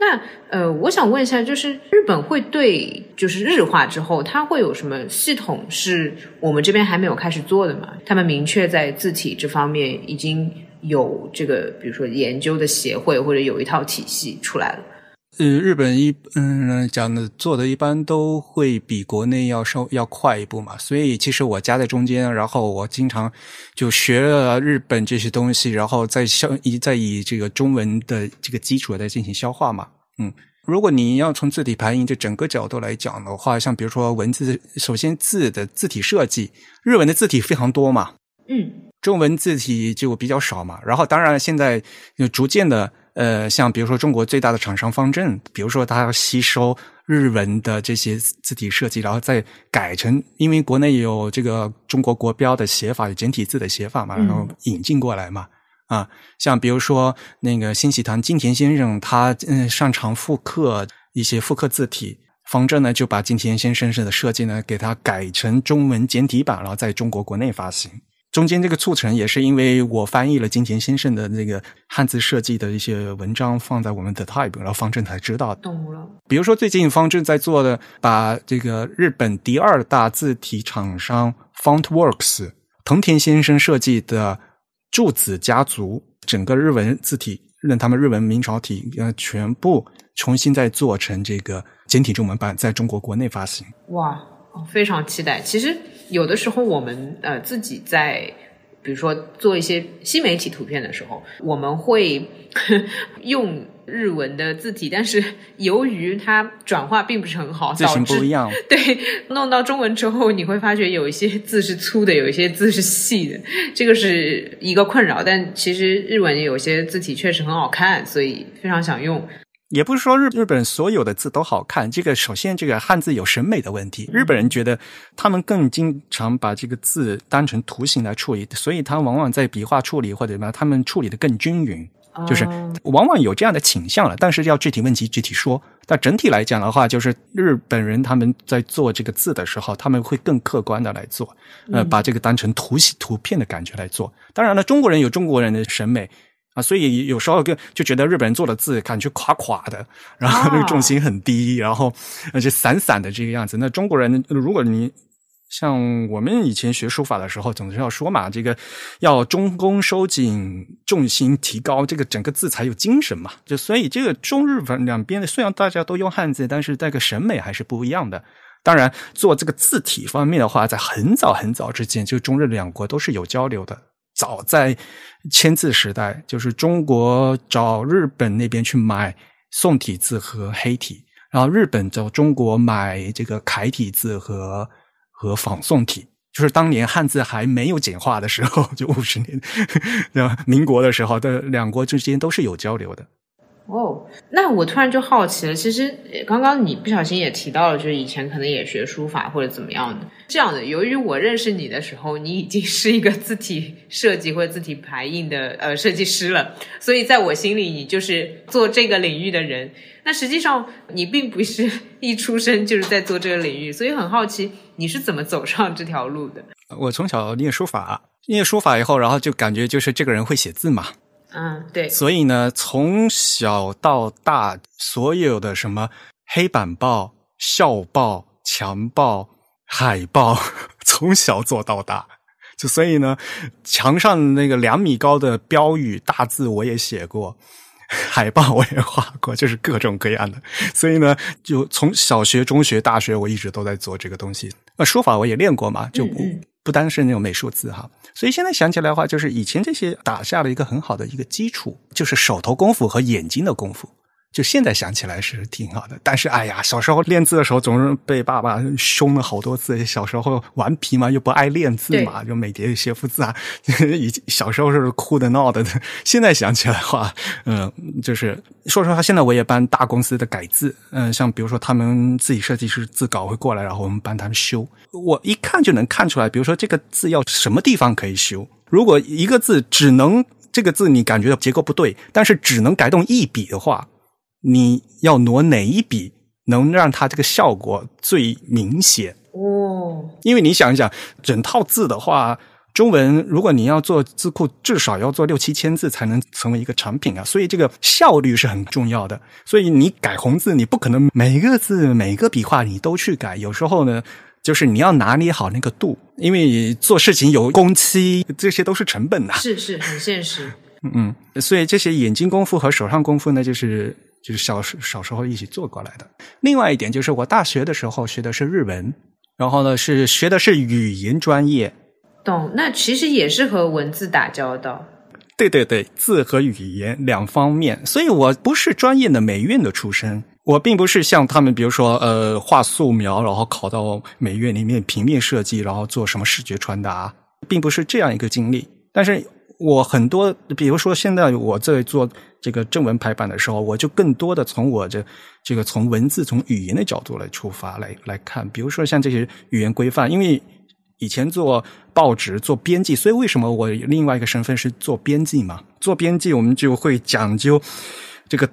那呃，我想问一下，就是日本会对就是日化之后，它会有什么系统是我们这边还没有开始做的吗？他们明确在字体这方面已经有这个，比如说研究的协会或者有一套体系出来了。呃，日本一嗯讲的做的一般都会比国内要稍要快一步嘛，所以其实我夹在中间，然后我经常就学了日本这些东西，然后再消以再以这个中文的这个基础来进行消化嘛。嗯，如果你要从字体排印这整个角度来讲的话，像比如说文字，首先字的字体设计，日文的字体非常多嘛，嗯，中文字体就比较少嘛，然后当然现在就逐渐的。呃，像比如说中国最大的厂商方正，比如说它要吸收日文的这些字体设计，然后再改成，因为国内有这个中国国标的写法，有简体字的写法嘛，然后引进过来嘛。啊，像比如说那个新喜堂金田先生，他嗯擅长复刻一些复刻字体，方正呢就把金田先生的设计呢给它改成中文简体版，然后在中国国内发行。中间这个促成也是因为我翻译了金田先生的那个汉字设计的一些文章，放在我们的 Type，然后方正才知道。懂了。比如说最近方正在做的，把这个日本第二大字体厂商 FontWorks 藤田先生设计的柱子家族，整个日文字体，让他们日文明朝体呃全部重新再做成这个简体中文版，在中国国内发行。哇，非常期待。其实。有的时候，我们呃自己在，比如说做一些新媒体图片的时候，我们会 用日文的字体，但是由于它转化并不是很好，字形不一样，对，弄到中文之后，你会发觉有一些字是粗的，有一些字是细的，这个是一个困扰。但其实日文有些字体确实很好看，所以非常想用。也不是说日日本所有的字都好看，这个首先这个汉字有审美的问题。日本人觉得他们更经常把这个字当成图形来处理，所以他往往在笔画处理或者什么，他们处理的更均匀，就是往往有这样的倾向了。但是要具体问题具体说。但整体来讲的话，就是日本人他们在做这个字的时候，他们会更客观的来做，呃，把这个当成图形图片的感觉来做。当然了，中国人有中国人的审美。所以有时候就就觉得日本人做的字感觉垮垮的，然后那个重心很低，然后而且散散的这个样子。那中国人，如果你像我们以前学书法的时候，总是要说嘛，这个要中宫收紧，重心提高，这个整个字才有精神嘛。就所以这个中日本两边的，虽然大家都用汉字，但是这个审美还是不一样的。当然，做这个字体方面的话，在很早很早之前，就中日两国都是有交流的。早在签字时代，就是中国找日本那边去买宋体字和黑体，然后日本找中国买这个楷体字和和仿宋体，就是当年汉字还没有简化的时候，就五十年，民国的时候的两国之间都是有交流的。哦，那我突然就好奇了。其实刚刚你不小心也提到了，就是以前可能也学书法或者怎么样的这样的。由于我认识你的时候，你已经是一个字体设计或者字体排印的呃设计师了，所以在我心里，你就是做这个领域的人。那实际上你并不是 一出生就是在做这个领域，所以很好奇你是怎么走上这条路的。我从小念书法，念书法以后，然后就感觉就是这个人会写字嘛。嗯，对。所以呢，从小到大，所有的什么黑板报、校报、墙报、海报，从小做到大。就所以呢，墙上那个两米高的标语大字我也写过，海报我也画过，就是各种各样的。所以呢，就从小学、中学、大学，我一直都在做这个东西。那书法我也练过嘛，就不不单是那种美术字哈。所以现在想起来的话，就是以前这些打下了一个很好的一个基础，就是手头功夫和眼睛的功夫。就现在想起来是挺好的，但是哎呀，小时候练字的时候总是被爸爸凶了好多次。小时候顽皮嘛，又不爱练字嘛，就每天写副字啊。以小时候是哭的闹的。现在想起来的话，嗯，就是说实话，现在我也帮大公司的改字，嗯，像比如说他们自己设计师字稿会过来，然后我们帮他们修。我一看就能看出来，比如说这个字要什么地方可以修。如果一个字只能这个字你感觉到结构不对，但是只能改动一笔的话。你要挪哪一笔能让它这个效果最明显？哦，因为你想一想，整套字的话，中文如果你要做字库，至少要做六七千字才能成为一个产品啊，所以这个效率是很重要的。所以你改红字，你不可能每个字每个笔画你都去改，有时候呢，就是你要拿捏好那个度，因为做事情有工期，这些都是成本呐。是是，很现实。嗯，所以这些眼睛功夫和手上功夫呢，就是。就是小时小时候一起做过来的。另外一点就是，我大学的时候学的是日文，然后呢是学的是语言专业。懂，那其实也是和文字打交道。对对对，字和语言两方面。所以我不是专业的美院的出身，我并不是像他们，比如说呃画素描，然后考到美院里面平面设计，然后做什么视觉传达，并不是这样一个经历。但是我很多，比如说现在我在做。这个正文排版的时候，我就更多的从我这这个从文字、从语言的角度来出发来来看。比如说像这些语言规范，因为以前做报纸做编辑，所以为什么我另外一个身份是做编辑嘛？做编辑我们就会讲究这个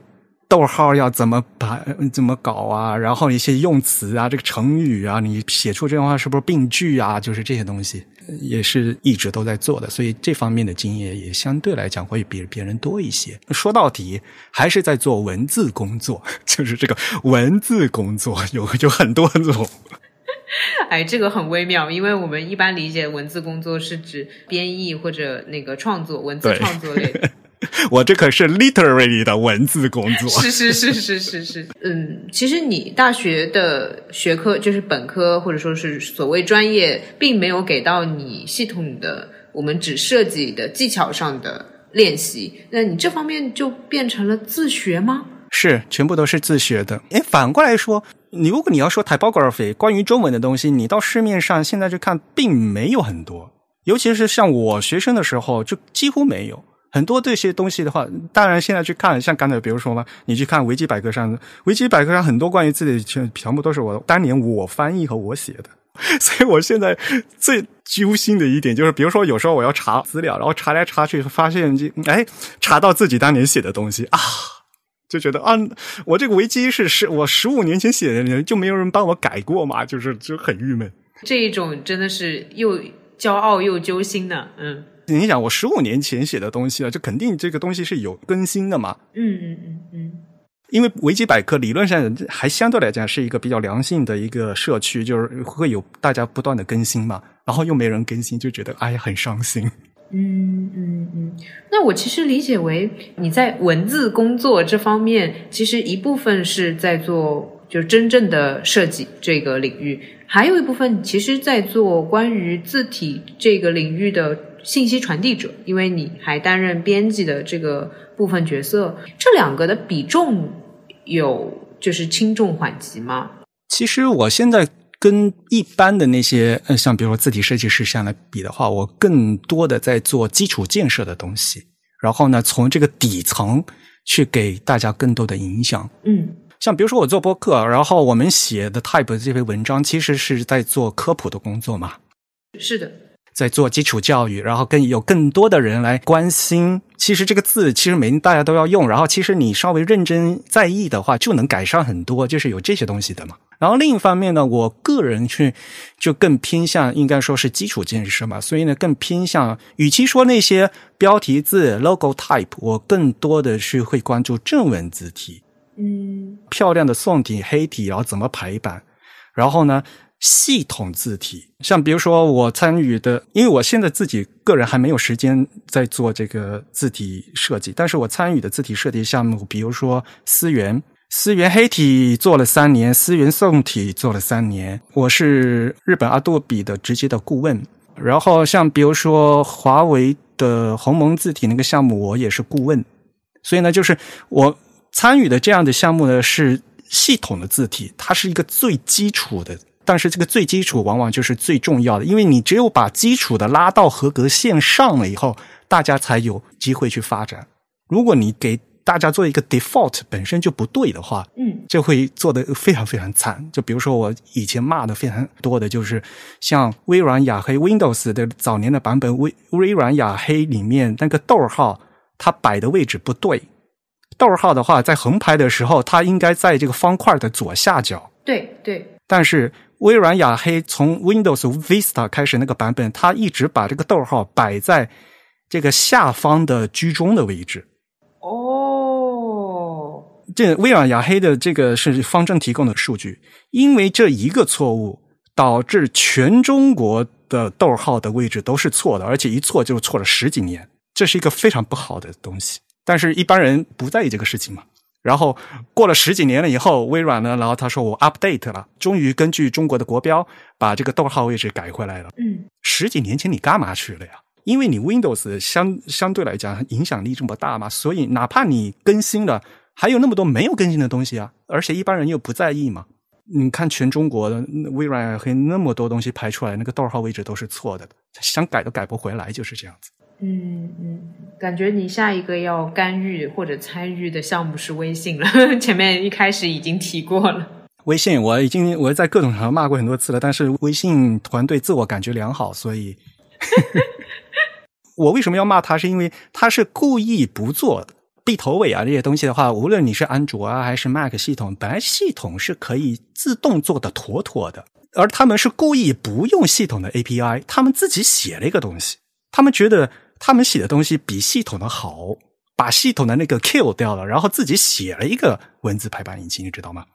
逗号要怎么把、怎么搞啊，然后一些用词啊，这个成语啊，你写出这样话是不是病句啊？就是这些东西。也是一直都在做的，所以这方面的经验也相对来讲会比别人多一些。说到底，还是在做文字工作，就是这个文字工作有有很多种。哎，这个很微妙，因为我们一般理解文字工作是指编译或者那个创作文字创作类。我这可是 literary 的文字工作，是是是是是是。嗯，其实你大学的学科就是本科或者说是所谓专业，并没有给到你系统的我们只设计的技巧上的练习。那你这方面就变成了自学吗？是，全部都是自学的。哎，反过来说，你如果你要说 typography 关于中文的东西，你到市面上现在去看，并没有很多，尤其是像我学生的时候，就几乎没有。很多这些东西的话，当然现在去看，像刚才比如说嘛，你去看维基百科上，维基百科上很多关于自己全全部都是我当年我翻译和我写的，所以我现在最揪心的一点就是，比如说有时候我要查资料，然后查来查去发现就，哎，查到自己当年写的东西啊，就觉得啊，我这个维基是十我十五年前写的，就没有人帮我改过嘛，就是就很郁闷。这一种真的是又骄傲又揪心的，嗯。你想，我十五年前写的东西了，就肯定这个东西是有更新的嘛？嗯嗯嗯嗯。因为维基百科理论上还相对来讲是一个比较良性的一个社区，就是会有大家不断的更新嘛。然后又没人更新，就觉得哎呀很伤心。嗯嗯嗯。那我其实理解为你在文字工作这方面，其实一部分是在做就是真正的设计这个领域，还有一部分其实在做关于字体这个领域的。信息传递者，因为你还担任编辑的这个部分角色，这两个的比重有就是轻重缓急吗？其实我现在跟一般的那些，呃，像比如说字体设计师相来比的话，我更多的在做基础建设的东西，然后呢，从这个底层去给大家更多的影响。嗯，像比如说我做播客，然后我们写的 type 这篇文章，其实是在做科普的工作嘛。是的。在做基础教育，然后更有更多的人来关心。其实这个字，其实每天大家都要用。然后其实你稍微认真在意的话，就能改善很多。就是有这些东西的嘛。然后另一方面呢，我个人去就更偏向，应该说是基础建设嘛。所以呢，更偏向，与其说那些标题字、logo type，我更多的是会关注正文字体。嗯，漂亮的宋体、黑体，然后怎么排版，然后呢？系统字体，像比如说我参与的，因为我现在自己个人还没有时间在做这个字体设计，但是我参与的字体设计项目，比如说思源，思源黑体做了三年，思源宋体做了三年，我是日本阿杜比的直接的顾问。然后像比如说华为的鸿蒙字体那个项目，我也是顾问。所以呢，就是我参与的这样的项目呢，是系统的字体，它是一个最基础的。但是这个最基础往往就是最重要的，因为你只有把基础的拉到合格线上了以后，大家才有机会去发展。如果你给大家做一个 default 本身就不对的话，嗯，就会做的非常非常惨。就比如说我以前骂的非常多的就是像微软雅黑 Windows 的早年的版本，微微软雅黑里面那个逗号它摆的位置不对，逗号的话在横排的时候它应该在这个方块的左下角。对对，但是。微软雅黑从 Windows Vista 开始那个版本，它一直把这个逗号摆在这个下方的居中的位置。哦，这微软雅黑的这个是方正提供的数据，因为这一个错误导致全中国的逗号的位置都是错的，而且一错就错了十几年，这是一个非常不好的东西。但是一般人不在意这个事情嘛。然后过了十几年了以后，微软呢，然后他说我 update 了，终于根据中国的国标把这个逗号位置改回来了。嗯，十几年前你干嘛去了呀？因为你 Windows 相相对来讲影响力这么大嘛，所以哪怕你更新了，还有那么多没有更新的东西啊，而且一般人又不在意嘛。你看全中国的微软和那么多东西排出来，那个逗号位置都是错的，想改都改不回来，就是这样子。嗯嗯，感觉你下一个要干预或者参与的项目是微信了。前面一开始已经提过了。微信我已经我在各种场合骂过很多次了，但是微信团队自我感觉良好，所以，我为什么要骂他？是因为他是故意不做闭头尾啊这些东西的话，无论你是安卓啊还是 Mac 系统，本来系统是可以自动做的妥妥的，而他们是故意不用系统的 API，他们自己写了一个东西，他们觉得。他们写的东西比系统的好，把系统的那个 kill 掉了，然后自己写了一个文字排版引擎，你知道吗？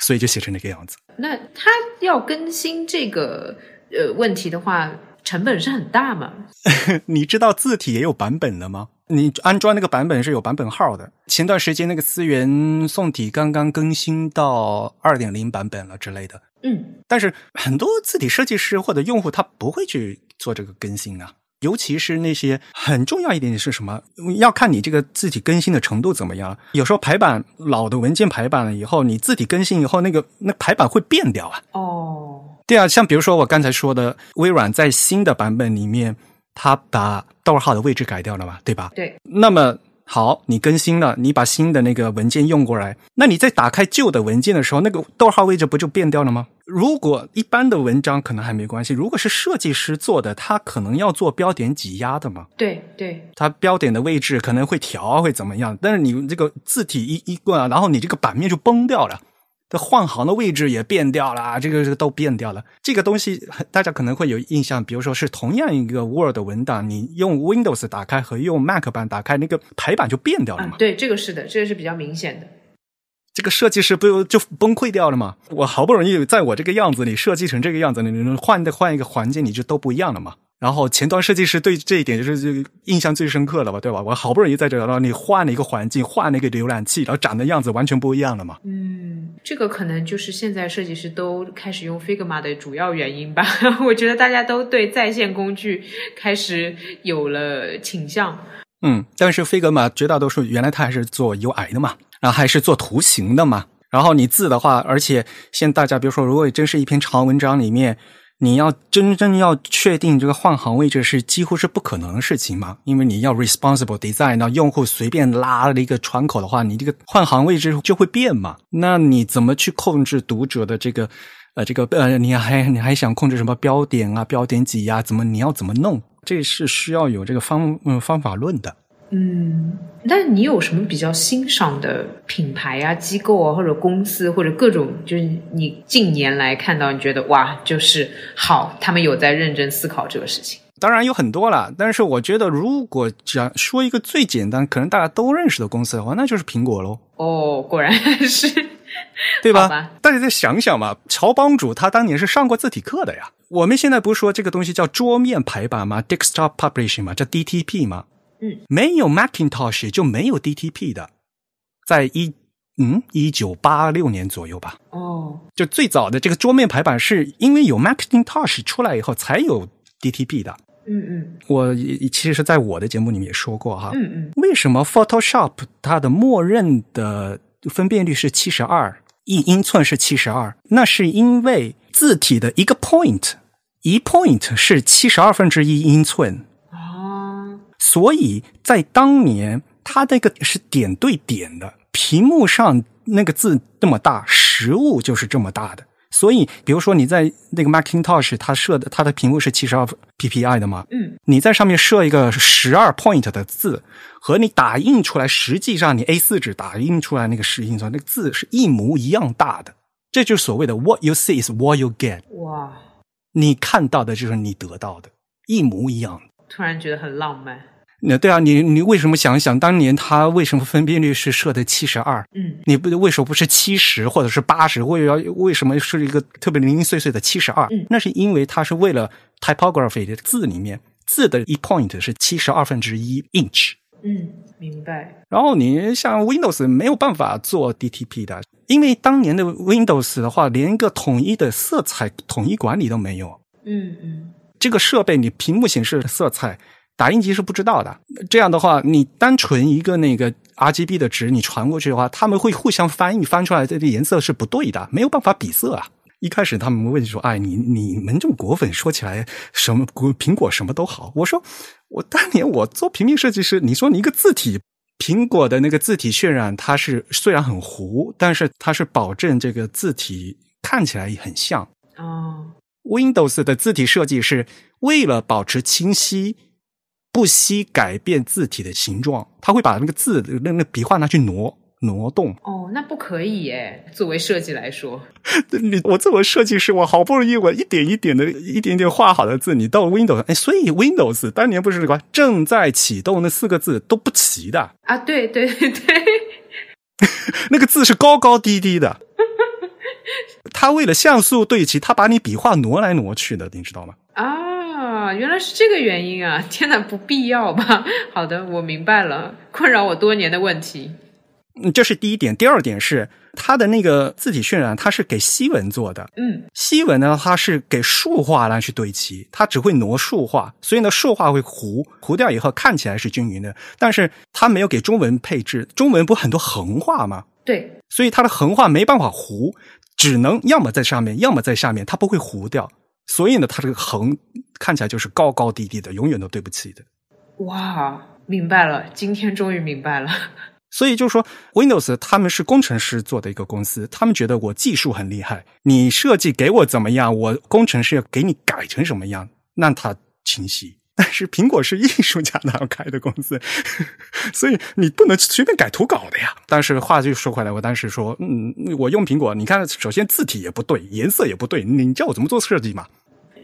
所以就写成那个样子。那他要更新这个呃问题的话，成本是很大吗？你知道字体也有版本的吗？你安装那个版本是有版本号的。前段时间那个思源宋体刚刚更新到二点零版本了之类的。嗯，但是很多字体设计师或者用户他不会去做这个更新啊。尤其是那些很重要一点是什么？要看你这个字体更新的程度怎么样。有时候排版老的文件排版了以后，你字体更新以后，那个那排版会变掉啊。哦，对啊，像比如说我刚才说的，微软在新的版本里面，它把逗号的位置改掉了嘛，对吧？对。那么好，你更新了，你把新的那个文件用过来，那你在打开旧的文件的时候，那个逗号位置不就变掉了吗？如果一般的文章可能还没关系，如果是设计师做的，他可能要做标点挤压的嘛。对对，他标点的位置可能会调，会怎么样？但是你这个字体一一过，然后你这个版面就崩掉了。这换行的位置也变掉了，这个这个都变掉了。这个东西大家可能会有印象，比如说是同样一个 Word 文档，你用 Windows 打开和用 Mac 版打开，那个排版就变掉了嘛？对，这个是的，这个是比较明显的。这个设计师不就崩溃掉了吗？我好不容易在我这个样子里设计成这个样子，你换的换一个环境，你就都不一样了嘛？然后前端设计师对这一点就是印象最深刻了吧，对吧？我好不容易在这，然后你换了一个环境，换了一个浏览器，然后长的样子完全不一样了嘛。嗯，这个可能就是现在设计师都开始用 Figma 的主要原因吧。我觉得大家都对在线工具开始有了倾向。嗯，但是 Figma 绝大多数原来它还是做 UI 的嘛，然后还是做图形的嘛。然后你字的话，而且现在大家比如说，如果真是一篇长文章里面。你要真正要确定这个换行位置是几乎是不可能的事情嘛？因为你要 responsible design，那用户随便拉了一个窗口的话，你这个换行位置就会变嘛？那你怎么去控制读者的这个呃这个呃你还你还想控制什么标点啊标点几呀？怎么你要怎么弄？这是需要有这个方嗯方法论的。嗯，那你有什么比较欣赏的品牌啊、机构啊，或者公司，或者各种，就是你近年来看到，你觉得哇，就是好，他们有在认真思考这个事情。当然有很多了，但是我觉得，如果讲说一个最简单，可能大家都认识的公司的话，那就是苹果喽。哦，果然是，对吧？大家再想想嘛，乔帮主他当年是上过字体课的呀。我们现在不是说这个东西叫桌面排版吗？Desktop Publishing 吗，叫 DTP 吗？嗯，没有 Macintosh 就没有 DTP 的，在一嗯一九八六年左右吧。哦，就最早的这个桌面排版是因为有 Macintosh 出来以后才有 DTP 的。嗯嗯，我其实是在我的节目里面也说过哈。嗯嗯，为什么 Photoshop 它的默认的分辨率是七十二，一英寸是七十二？那是因为字体的一个 point，一 point 是七十二分之一英寸。所以在当年，它那个是点对点的，屏幕上那个字这么大，实物就是这么大的。所以，比如说你在那个 Macintosh，它设的它的屏幕是七十二 PPI 的嘛？嗯，你在上面设一个十二 point 的字，和你打印出来，实际上你 A 四纸打印出来那个实印出来那个字是一模一样大的。这就是所谓的 What you see is what you get。哇，你看到的就是你得到的，一模一样。突然觉得很浪漫。那对啊，你你为什么想想当年他为什么分辨率是设的七十二？嗯，你不为什么不是七十或者是八十？为要为什么是一个特别零零碎碎的七十二？嗯，那是因为它是为了 typography 的字里面字的一 point 是七十二分之一 inch。嗯，明白。然后你像 Windows 没有办法做 DTP 的，因为当年的 Windows 的话，连一个统一的色彩统一管理都没有。嗯嗯，这个设备你屏幕显示的色彩。打印机是不知道的，这样的话，你单纯一个那个 RGB 的值，你传过去的话，他们会互相翻译，翻出来这个颜色是不对的，没有办法比色啊。一开始他们问说：“哎，你你们这种果粉说起来什么苹果什么都好。”我说：“我当年我做平面设计师，你说你一个字体，苹果的那个字体渲染，它是虽然很糊，但是它是保证这个字体看起来很像。哦，Windows 的字体设计是为了保持清晰。”不惜改变字体的形状，它会把那个字那那笔画拿去挪挪动。哦，那不可以耶！作为设计来说，你我作为设计师，我好不容易我一点一点的一点点画好的字，你到 Windows，哎，所以 Windows 当年不是什么正在启动那四个字都不齐的啊？对对对，那个字是高高低低的。他为了像素对齐，他把你笔画挪来挪去的，你知道吗？啊。啊，原来是这个原因啊！天哪，不必要吧？好的，我明白了，困扰我多年的问题。嗯，这是第一点。第二点是它的那个字体渲染，它是给西文做的。嗯，西文呢，它是给竖画来去对齐，它只会挪竖画，所以呢，竖画会糊糊掉以后看起来是均匀的。但是它没有给中文配置，中文不很多横画吗？对，所以它的横画没办法糊，只能要么在上面，要么在下面，它不会糊掉。所以呢，它这个横看起来就是高高低低的，永远都对不起的。哇，明白了，今天终于明白了。所以就是说，Windows 他们是工程师做的一个公司，他们觉得我技术很厉害，你设计给我怎么样，我工程师要给你改成什么样，那他清晰。但是苹果是艺术家那样开的公司，所以你不能随便改图稿的呀。但是话就说回来，我当时说，嗯，我用苹果，你看，首先字体也不对，颜色也不对，你叫我怎么做设计嘛？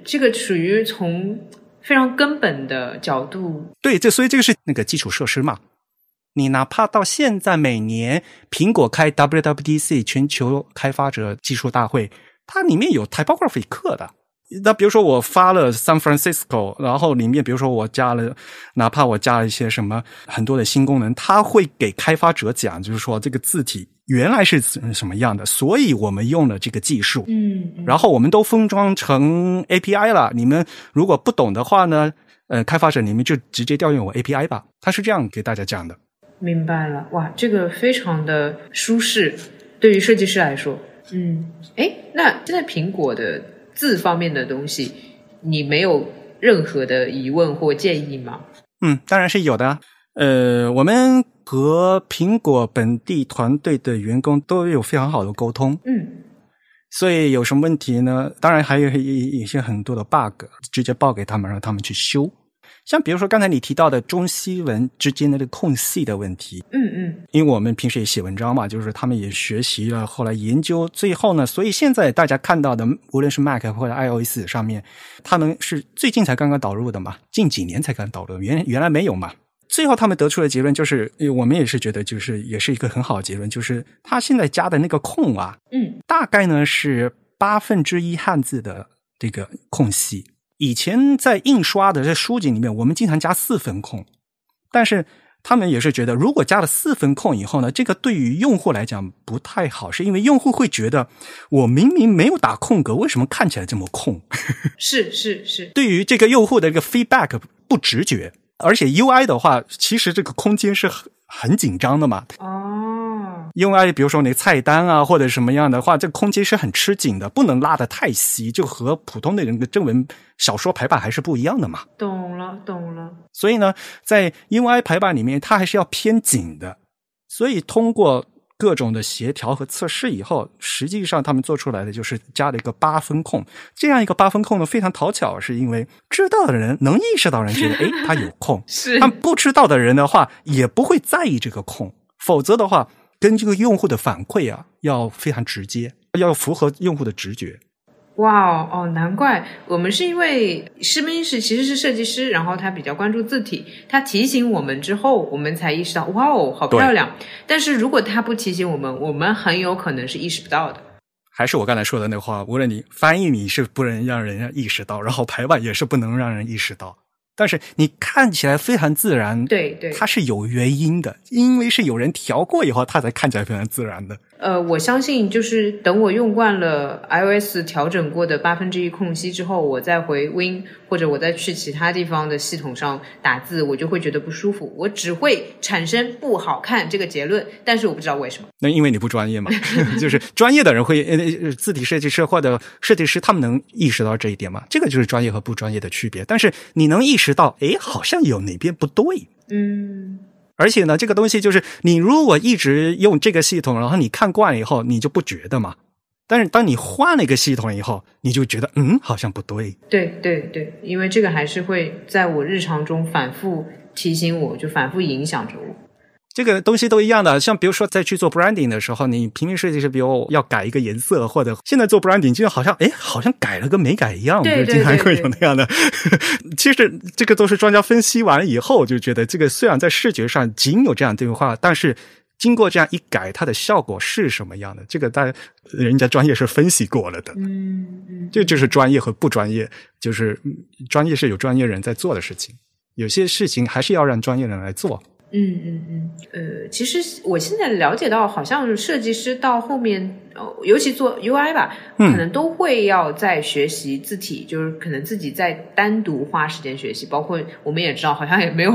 这个属于从非常根本的角度，对，这所以这个是那个基础设施嘛。你哪怕到现在每年苹果开 WWDC 全球开发者技术大会，它里面有 typography 课的。那比如说我发了 San Francisco，然后里面比如说我加了，哪怕我加了一些什么很多的新功能，它会给开发者讲，就是说这个字体原来是什么样的，所以我们用了这个技术，嗯，然后我们都封装成 API 了。你们如果不懂的话呢，呃，开发者你们就直接调用我 API 吧。他是这样给大家讲的。明白了，哇，这个非常的舒适，对于设计师来说，嗯，哎，那现在苹果的。字方面的东西，你没有任何的疑问或建议吗？嗯，当然是有的。呃，我们和苹果本地团队的员工都有非常好的沟通。嗯，所以有什么问题呢？当然还有一一些很多的 bug，直接报给他们，让他们去修。像比如说刚才你提到的中西文之间的这个空隙的问题，嗯嗯，因为我们平时也写文章嘛，就是他们也学习了，后来研究，最后呢，所以现在大家看到的，无论是 Mac 或者 iOS 上面，他们是最近才刚刚导入的嘛，近几年才刚导入，原原来没有嘛。最后他们得出的结论就是，我们也是觉得，就是也是一个很好的结论，就是他现在加的那个空啊，嗯，大概呢是八分之一汉字的这个空隙。以前在印刷的这书籍里面，我们经常加四分空，但是他们也是觉得，如果加了四分空以后呢，这个对于用户来讲不太好，是因为用户会觉得我明明没有打空格，为什么看起来这么空？是是是，对于这个用户的这个 feedback 不直觉，而且 UI 的话，其实这个空间是很很紧张的嘛。哦。因为比如说你菜单啊，或者什么样的话，这个空间是很吃紧的，不能拉得太稀，就和普通的人的正文小说排版还是不一样的嘛。懂了，懂了。所以呢，在 UI 排版里面，它还是要偏紧的。所以通过各种的协调和测试以后，实际上他们做出来的就是加了一个八分控。这样一个八分控呢，非常讨巧，是因为知道的人能意识到人觉得，哎，他有空；是，但不知道的人的话，也不会在意这个空。否则的话。跟这个用户的反馈啊，要非常直接，要符合用户的直觉。哇哦哦，难怪我们是因为士兵是其实是设计师，然后他比较关注字体，他提醒我们之后，我们才意识到哇哦，好漂亮。但是如果他不提醒我们，我们很有可能是意识不到的。还是我刚才说的那话，无论你翻译，你是不能让人家意识到，然后排版也是不能让人意识到。但是你看起来非常自然，对对，它是有原因的，因为是有人调过以后，它才看起来非常自然的。呃，我相信就是等我用惯了 iOS 调整过的八分之一空隙之后，我再回 Win 或者我再去其他地方的系统上打字，我就会觉得不舒服，我只会产生不好看这个结论，但是我不知道为什么。那因为你不专业嘛，就是专业的人会呃字体设计师或者设计师他们能意识到这一点嘛？这个就是专业和不专业的区别。但是你能意识到，哎，好像有哪边不对，嗯。而且呢，这个东西就是你如果一直用这个系统，然后你看惯了以后，你就不觉得嘛。但是当你换了一个系统以后，你就觉得嗯，好像不对。对对对，因为这个还是会在我日常中反复提醒我，就反复影响着我。这个东西都一样的，像比如说在去做 branding 的时候，你平面设计师，比如要改一个颜色，或者现在做 branding 就好像哎，好像改了跟没改一样，就经常会有那样的。其实这个都是专家分析完以后就觉得，这个虽然在视觉上仅有这样对话，但是经过这样一改，它的效果是什么样的？这个大人家专业是分析过了的。嗯嗯，这就是专业和不专业，就是专业是有专业人在做的事情，有些事情还是要让专业人来做。嗯嗯嗯，呃，其实我现在了解到，好像设计师到后面，呃，尤其做 UI 吧，可能都会要在学习字体，就是可能自己在单独花时间学习。包括我们也知道，好像也没有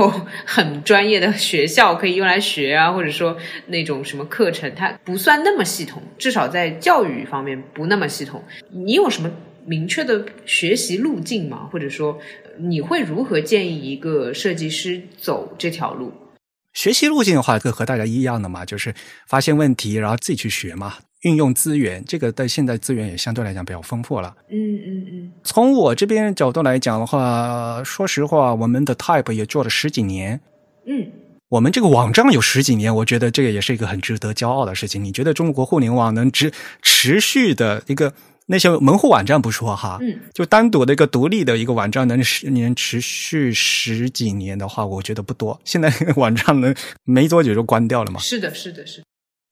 很专业的学校可以用来学啊，或者说那种什么课程，它不算那么系统，至少在教育方面不那么系统。你有什么明确的学习路径吗？或者说，你会如何建议一个设计师走这条路？学习路径的话，就和大家一样的嘛，就是发现问题，然后自己去学嘛。运用资源，这个在现在资源也相对来讲比较丰富了。嗯嗯嗯。从我这边角度来讲的话，说实话，我们的 Type 也做了十几年。嗯。我们这个网站有十几年，我觉得这个也是一个很值得骄傲的事情。你觉得中国互联网能持持续的一个那些门户网站不说哈，嗯，就单独的一个独立的一个网站能十年持续十几年的话，我觉得不多。现在网站能没多久就关掉了嘛？是的，是的，是。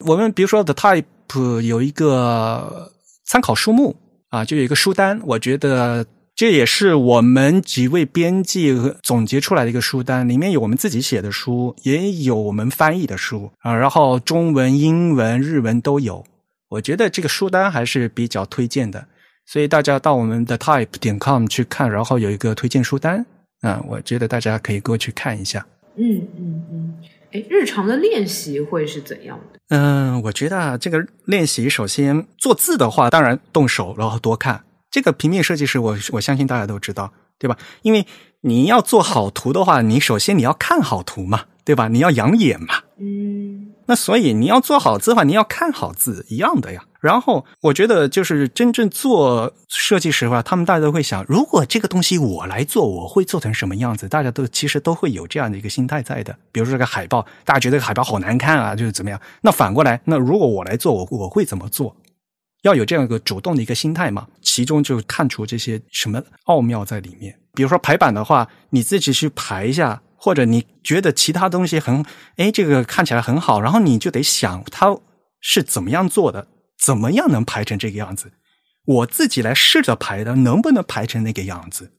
我们比如说 The Type 有一个参考书目啊，就有一个书单，我觉得。这也是我们几位编辑总结出来的一个书单，里面有我们自己写的书，也有我们翻译的书啊，然后中文、英文、日文都有。我觉得这个书单还是比较推荐的，所以大家到我们的 type 点 com 去看，然后有一个推荐书单啊，我觉得大家可以过去看一下。嗯嗯嗯，哎，日常的练习会是怎样的？嗯，我觉得啊，这个练习首先做字的话，当然动手，然后多看。这个平面设计师，我我相信大家都知道，对吧？因为你要做好图的话，你首先你要看好图嘛，对吧？你要养眼嘛。嗯。那所以你要做好字的话，你要看好字，一样的呀。然后我觉得，就是真正做设计师的话，他们大家都会想，如果这个东西我来做，我会做成什么样子？大家都其实都会有这样的一个心态在的。比如说这个海报，大家觉得海报好难看啊，就是怎么样？那反过来，那如果我来做，我我会怎么做？要有这样一个主动的一个心态嘛，其中就看出这些什么奥妙在里面。比如说排版的话，你自己去排一下，或者你觉得其他东西很，哎，这个看起来很好，然后你就得想它是怎么样做的，怎么样能排成这个样子，我自己来试着排的，能不能排成那个样子。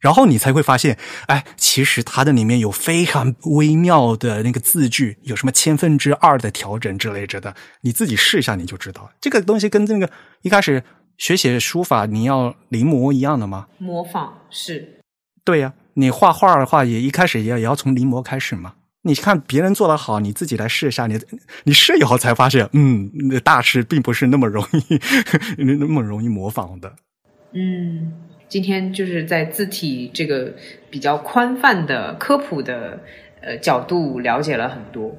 然后你才会发现，哎，其实它的里面有非常微妙的那个字句，有什么千分之二的调整之类着的，你自己试一下你就知道。这个东西跟那个一开始学写书法你要临摹一样的吗？模仿是。对呀，你画画的话也一开始也也要从临摹开始嘛。你看别人做的好，你自己来试一下，你你试以后才发现，嗯，那大师并不是那么容易 那么容易模仿的。嗯。今天就是在字体这个比较宽泛的科普的呃角度了解了很多，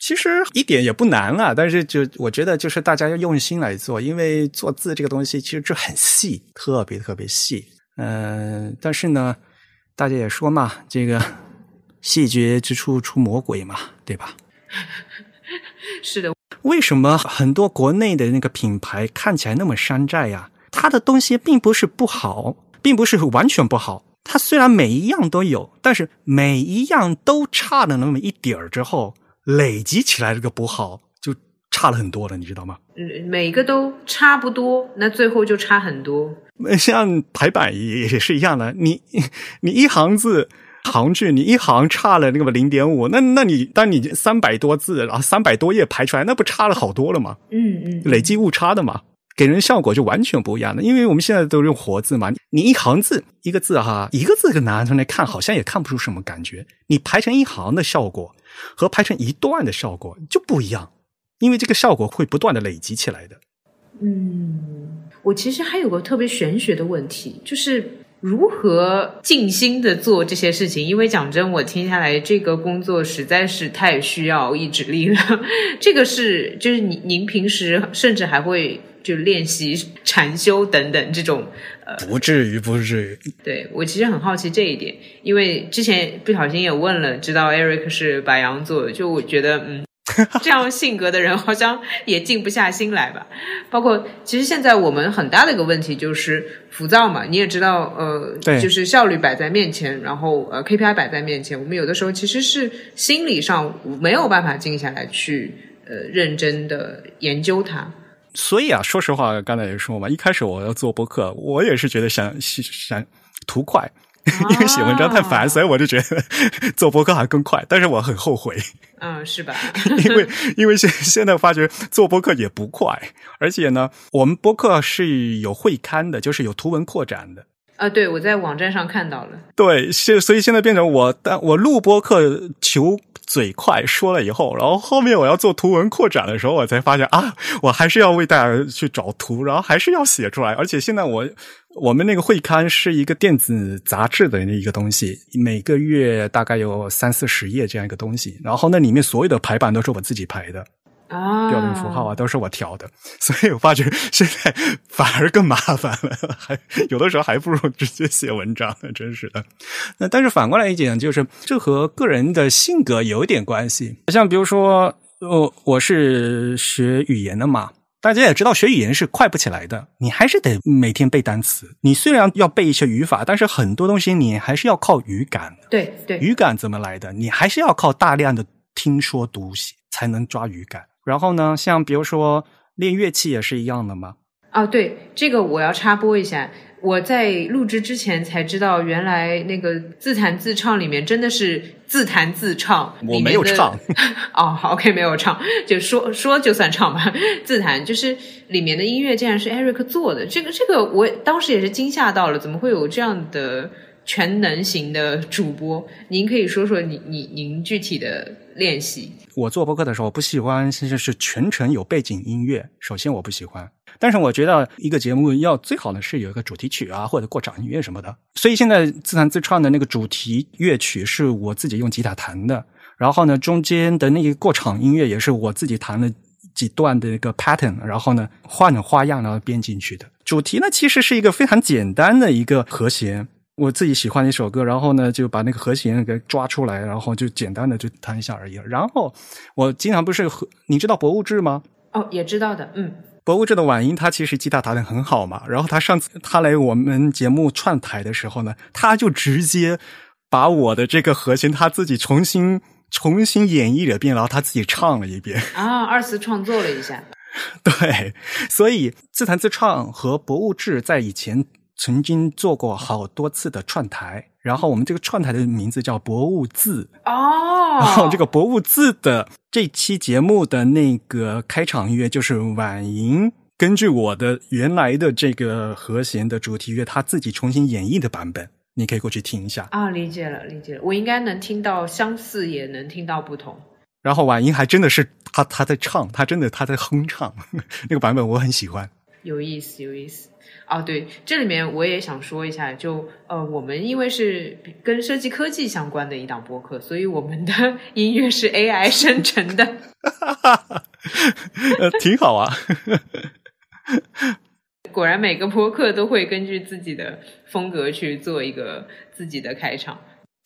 其实一点也不难啊。但是就我觉得就是大家要用心来做，因为做字这个东西其实就很细，特别特别细。嗯，但是呢，大家也说嘛，这个细节之处出魔鬼嘛，对吧？是的。为什么很多国内的那个品牌看起来那么山寨呀？它的东西并不是不好。并不是完全不好，它虽然每一样都有，但是每一样都差了那么一点儿之后，累积起来这个不好就差了很多了，你知道吗？嗯，每个都差不多，那最后就差很多。像排版也也是一样的，你你一行字行距，你一行差了那个零点五，那那你当你三百多字，然后三百多页排出来，那不差了好多了吗？嗯嗯，累积误差的嘛。给人效果就完全不一样的，因为我们现在都用活字嘛，你一行字一个字哈，一个字给拿出来看，好像也看不出什么感觉。你排成一行的效果和排成一段的效果就不一样，因为这个效果会不断的累积起来的。嗯，我其实还有个特别玄学的问题，就是如何静心的做这些事情。因为讲真，我听下来这个工作实在是太需要意志力了。这个是就是您您平时甚至还会。就练习禅修等等这种，呃，不至于，不至于。对我其实很好奇这一点，因为之前不小心也问了，知道 Eric 是白羊座，就我觉得，嗯，这样性格的人好像也静不下心来吧。包括其实现在我们很大的一个问题就是浮躁嘛，你也知道，呃，对，就是效率摆在面前，然后呃 KPI 摆在面前，我们有的时候其实是心理上没有办法静下来去呃认真的研究它。所以啊，说实话，刚才也说嘛，一开始我要做博客，我也是觉得想想图快，因为写文章太烦，所以我就觉得 做博客还更快。但是我很后悔，嗯，是吧？因为因为现现在发觉做博客也不快，而且呢，我们博客是有会刊的，就是有图文扩展的。啊，对，我在网站上看到了。对，现所以现在变成我，但我录播课求嘴快说了以后，然后后面我要做图文扩展的时候，我才发现啊，我还是要为大家去找图，然后还是要写出来。而且现在我我们那个会刊是一个电子杂志的一个东西，每个月大概有三四十页这样一个东西，然后那里面所有的排版都是我自己排的。啊，标点符号啊，都是我调的，所以我发觉现在反而更麻烦了，还有的时候还不如直接写文章呢，真是的。那但是反过来一点，就是这和个人的性格有一点关系。像比如说，呃，我是学语言的嘛，大家也知道，学语言是快不起来的，你还是得每天背单词。你虽然要背一些语法，但是很多东西你还是要靠语感。对对，语感怎么来的？你还是要靠大量的听说读写才能抓语感。然后呢，像比如说练乐器也是一样的嘛。啊，对，这个我要插播一下。我在录制之前才知道，原来那个自弹自唱里面真的是自弹自唱。我没有唱。哦好，OK，没有唱，就说说就算唱吧。自弹就是里面的音乐竟然是 Eric 做的，这个这个我当时也是惊吓到了，怎么会有这样的全能型的主播？您可以说说你您您具体的练习。我做播客的时候，不喜欢其实是全程有背景音乐。首先我不喜欢，但是我觉得一个节目要最好的是有一个主题曲啊，或者过场音乐什么的。所以现在自弹自唱的那个主题乐曲是我自己用吉他弹的，然后呢，中间的那个过场音乐也是我自己弹了几段的一个 pattern，然后呢换了花样然后编进去的。主题呢其实是一个非常简单的一个和弦。我自己喜欢的一首歌，然后呢就把那个和弦给抓出来，然后就简单的就弹一下而已。然后我经常不是和你知道博物志吗？哦，也知道的，嗯。博物志的婉音，他其实吉他弹的很好嘛。然后他上次他来我们节目串台的时候呢，他就直接把我的这个和弦他自己重新重新演绎了一遍，然后他自己唱了一遍。啊，二次创作了一下。对，所以自弹自唱和博物志在以前。曾经做过好多次的串台，然后我们这个串台的名字叫“博物字”哦。然后这个“博物字”的这期节目的那个开场音乐就是婉莹根据我的原来的这个和弦的主题乐，他自己重新演绎的版本，你可以过去听一下。啊，理解了，理解了。我应该能听到相似，也能听到不同。然后婉莹还真的是他他在唱，他真的他在哼唱 那个版本，我很喜欢。有意思，有意思。啊，对，这里面我也想说一下，就呃，我们因为是跟设计科技相关的一档播客，所以我们的 音乐是 AI 生成的，呃，挺好啊。果然，每个播客都会根据自己的风格去做一个自己的开场。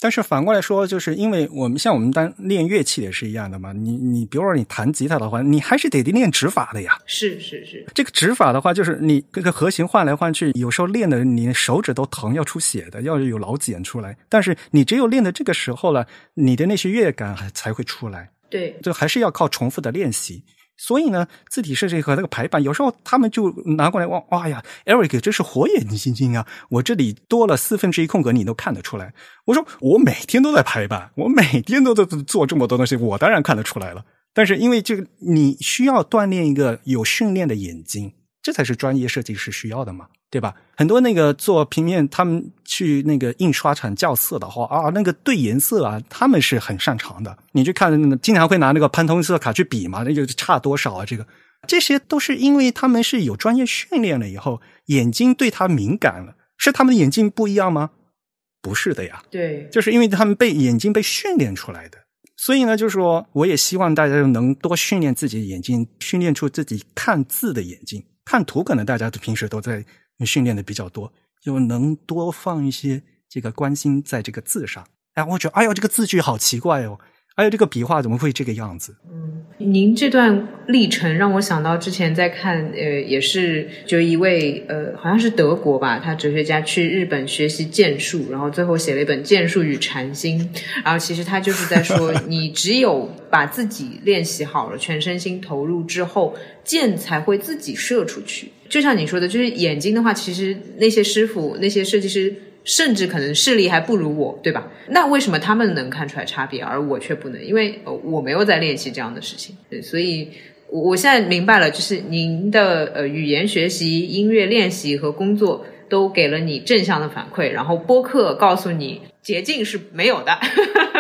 但是反过来说，就是因为我们像我们当练乐器也是一样的嘛。你你比如说你弹吉他的话，你还是得练指法的呀。是是是，这个指法的话，就是你这个和弦换来换去，有时候练的你手指都疼，要出血的，要有老茧出来。但是你只有练的这个时候了，你的那些乐感才会出来。对，就还是要靠重复的练习。所以呢，字体设计和那个排版，有时候他们就拿过来哇哇呀，Eric，这是火眼金睛啊！我这里多了四分之一空格，你都看得出来。我说我每天都在排版，我每天都在做这么多东西，我当然看得出来了。但是因为这个，你需要锻炼一个有训练的眼睛。这才是专业设计师需要的嘛，对吧？很多那个做平面，他们去那个印刷厂校色的话啊，那个对颜色啊，他们是很擅长的。你去看，经常会拿那个潘通色卡去比嘛，那就差多少啊？这个这些都是因为他们是有专业训练了以后，眼睛对他敏感了。是他们的眼睛不一样吗？不是的呀，对，就是因为他们被眼睛被训练出来的。所以呢，就是说，我也希望大家能多训练自己的眼睛，训练出自己看字的眼睛。看图可能大家都平时都在训练的比较多，就能多放一些这个关心在这个字上。哎，我觉得，哎呦，这个字句好奇怪哦。哎呦这个笔画怎么会这个样子？嗯，您这段历程让我想到之前在看，呃，也是就一位呃，好像是德国吧，他哲学家去日本学习剑术，然后最后写了一本《剑术与禅心》，然后其实他就是在说，你只有把自己练习好了，全身心投入之后，剑才会自己射出去。就像你说的，就是眼睛的话，其实那些师傅、那些设计师。甚至可能视力还不如我，对吧？那为什么他们能看出来差别，而我却不能？因为我没有在练习这样的事情。对，所以我我现在明白了，就是您的呃语言学习、音乐练习和工作都给了你正向的反馈，然后播客告诉你捷径是没有的。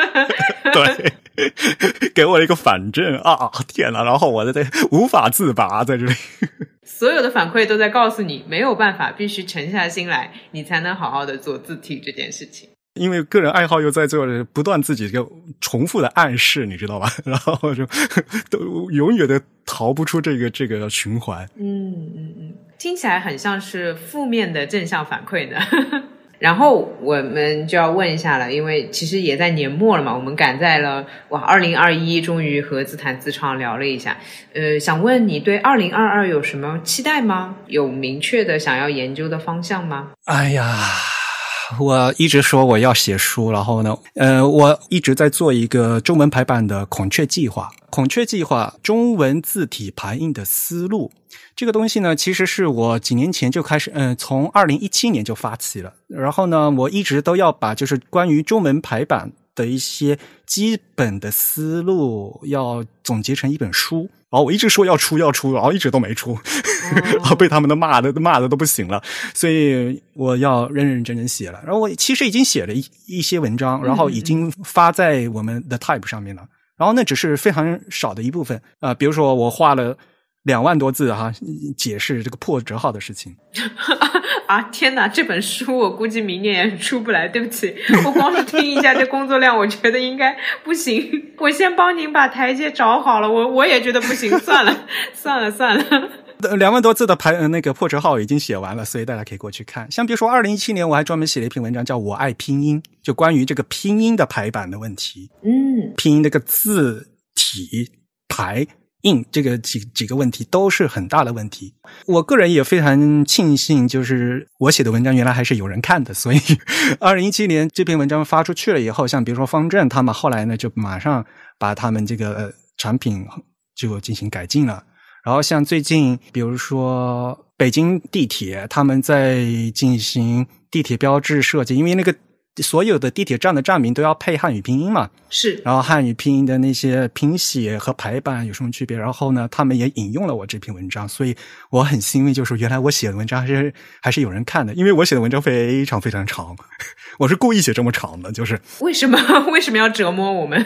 对，给我一个反正啊！天呐，然后我在这无法自拔，在这里。所有的反馈都在告诉你没有办法，必须沉下心来，你才能好好的做字体这件事情。因为个人爱好又在做不断自己一个重复的暗示，你知道吧？然后就都永远的逃不出这个这个循环。嗯嗯嗯，听起来很像是负面的正向反馈呢。然后我们就要问一下了，因为其实也在年末了嘛，我们赶在了哇，二零二一终于和自弹自唱聊了一下。呃，想问你对二零二二有什么期待吗？有明确的想要研究的方向吗？哎呀。我一直说我要写书，然后呢，呃，我一直在做一个中文排版的孔雀计划。孔雀计划中文字体排印的思路，这个东西呢，其实是我几年前就开始，嗯，从二零一七年就发起了。然后呢，我一直都要把就是关于中文排版的一些基本的思路要总结成一本书。然后我一直说要出要出，然后一直都没出，被他们的骂的骂的都不行了，所以我要认认真真写了。然后我其实已经写了一一些文章，然后已经发在我们的 Type 上面了。然后那只是非常少的一部分啊，比如说我画了。两万多字哈，解释这个破折号的事情。啊天哪，这本书我估计明年也出不来。对不起，我光是听一下这工作量，我觉得应该不行。我先帮您把台阶找好了，我我也觉得不行，算了算了算了。两万多字的排那个破折号已经写完了，所以大家可以过去看。像比如说，二零一七年我还专门写了一篇文章，叫我爱拼音，就关于这个拼音的排版的问题。嗯，拼音那个字体排。印这个几几个问题都是很大的问题。我个人也非常庆幸，就是我写的文章原来还是有人看的。所以，二零一七年这篇文章发出去了以后，像比如说方正他们后来呢，就马上把他们这个产品就进行改进了。然后像最近，比如说北京地铁，他们在进行地铁标志设计，因为那个。所有的地铁站的站名都要配汉语拼音嘛？是。然后汉语拼音的那些拼写和排版有什么区别？然后呢，他们也引用了我这篇文章，所以我很欣慰，就是原来我写的文章还是还是有人看的。因为我写的文章非常非常长，我是故意写这么长的，就是为什么 为什么要折磨我们？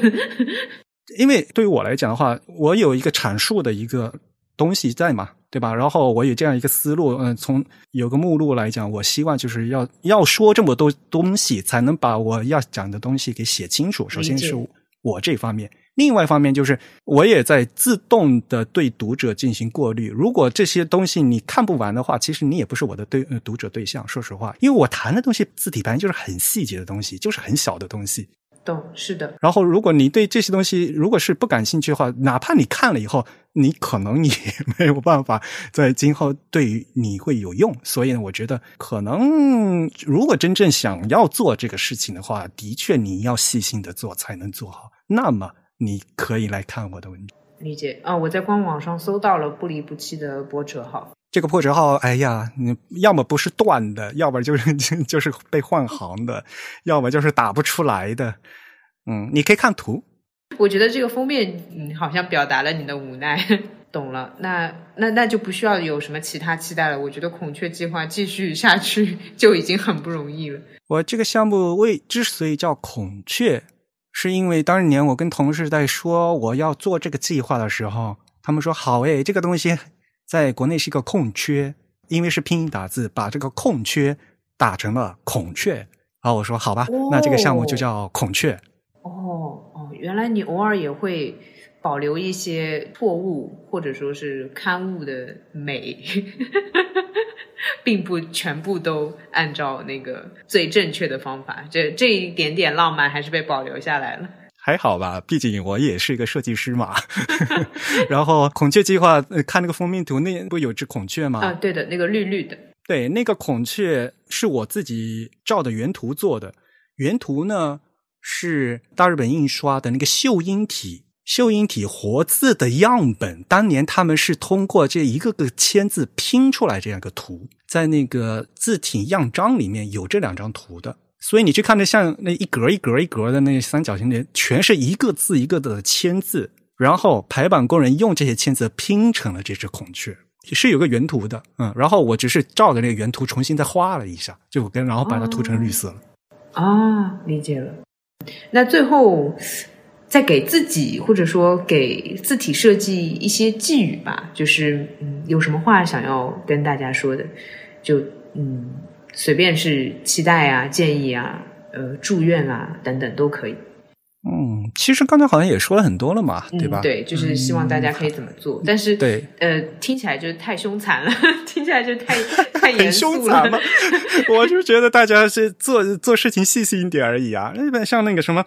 因为对于我来讲的话，我有一个阐述的一个。东西在嘛，对吧？然后我有这样一个思路，嗯，从有个目录来讲，我希望就是要要说这么多东西，才能把我要讲的东西给写清楚。首先是我这方面，另外一方面就是我也在自动的对读者进行过滤。如果这些东西你看不完的话，其实你也不是我的对读者对象。说实话，因为我谈的东西字体盘就是很细节的东西，就是很小的东西。懂，是的。然后，如果你对这些东西如果是不感兴趣的话，哪怕你看了以后，你可能也没有办法在今后对于你会有用。所以呢，我觉得可能如果真正想要做这个事情的话，的确你要细心的做才能做好。那么你可以来看我的文章。理解啊，我在官网上搜到了不离不弃的波折号。这个破折号，哎呀，你要么不是断的，要么就是 就是被换行的，要么就是打不出来的。嗯，你可以看图。我觉得这个封面，嗯，好像表达了你的无奈。懂了，那那那就不需要有什么其他期待了。我觉得孔雀计划继续下去 就已经很不容易了。我这个项目为之所以叫孔雀，是因为当年我跟同事在说我要做这个计划的时候，他们说好诶，这个东西在国内是一个空缺，因为是拼音打字，把这个空缺打成了孔雀。然后我说好吧，那这个项目就叫孔雀。哦哦，原来你偶尔也会保留一些错误或者说是刊物的美，并不全部都按照那个最正确的方法。这这一点点浪漫还是被保留下来了。还好吧，毕竟我也是一个设计师嘛。然后孔雀计划看那个封面图，那不有只孔雀吗？啊，对的，那个绿绿的。对，那个孔雀是我自己照的原图做的，原图呢。是大日本印刷的那个秀英体，秀英体活字的样本。当年他们是通过这一个个签字拼出来这样一个图，在那个字体样章里面有这两张图的。所以你去看那像那一格一格一格的那三角形的，全是一个字一个的签字，然后排版工人用这些签字拼成了这只孔雀。是有个原图的，嗯，然后我只是照着那个原图重新再画了一下，就跟然后把它涂成绿色了。啊，理解了。那最后再给自己或者说给字体设计一些寄语吧，就是嗯，有什么话想要跟大家说的，就嗯，随便是期待啊、建议啊、呃、祝愿啊等等都可以。嗯，其实刚才好像也说了很多了嘛，对吧？对，就是希望大家可以怎么做，但是对，呃，听起来就是太凶残了，听起来就太 太严肃了。很凶残吗？我就觉得大家是做做事情细心一点而已啊。日本像那个什么，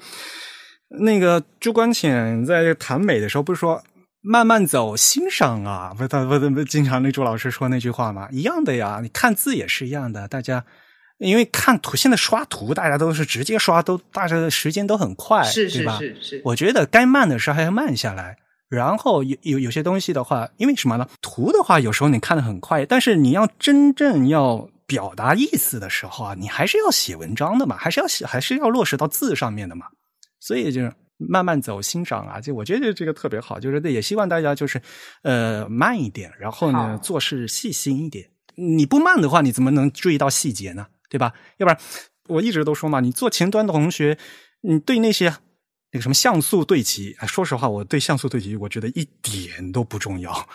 那个朱光潜在谈美的时候，不是说慢慢走，欣赏啊？不是他不不经常那朱老师说那句话吗？一样的呀，你看字也是一样的，大家。因为看图，现在刷图大家都是直接刷，都大家的时间都很快，是是是是。我觉得该慢的时候还要慢下来。然后有有有些东西的话，因为什么呢？图的话有时候你看的很快，但是你要真正要表达意思的时候啊，你还是要写文章的嘛，还是要写，还是要落实到字上面的嘛。所以就是慢慢走，欣赏啊，就我觉得这个特别好，就是也希望大家就是呃慢一点，然后呢做事细心一点。你不慢的话，你怎么能注意到细节呢？对吧？要不然我一直都说嘛，你做前端的同学，你对那些那个什么像素对齐，说实话，我对像素对齐，我觉得一点都不重要，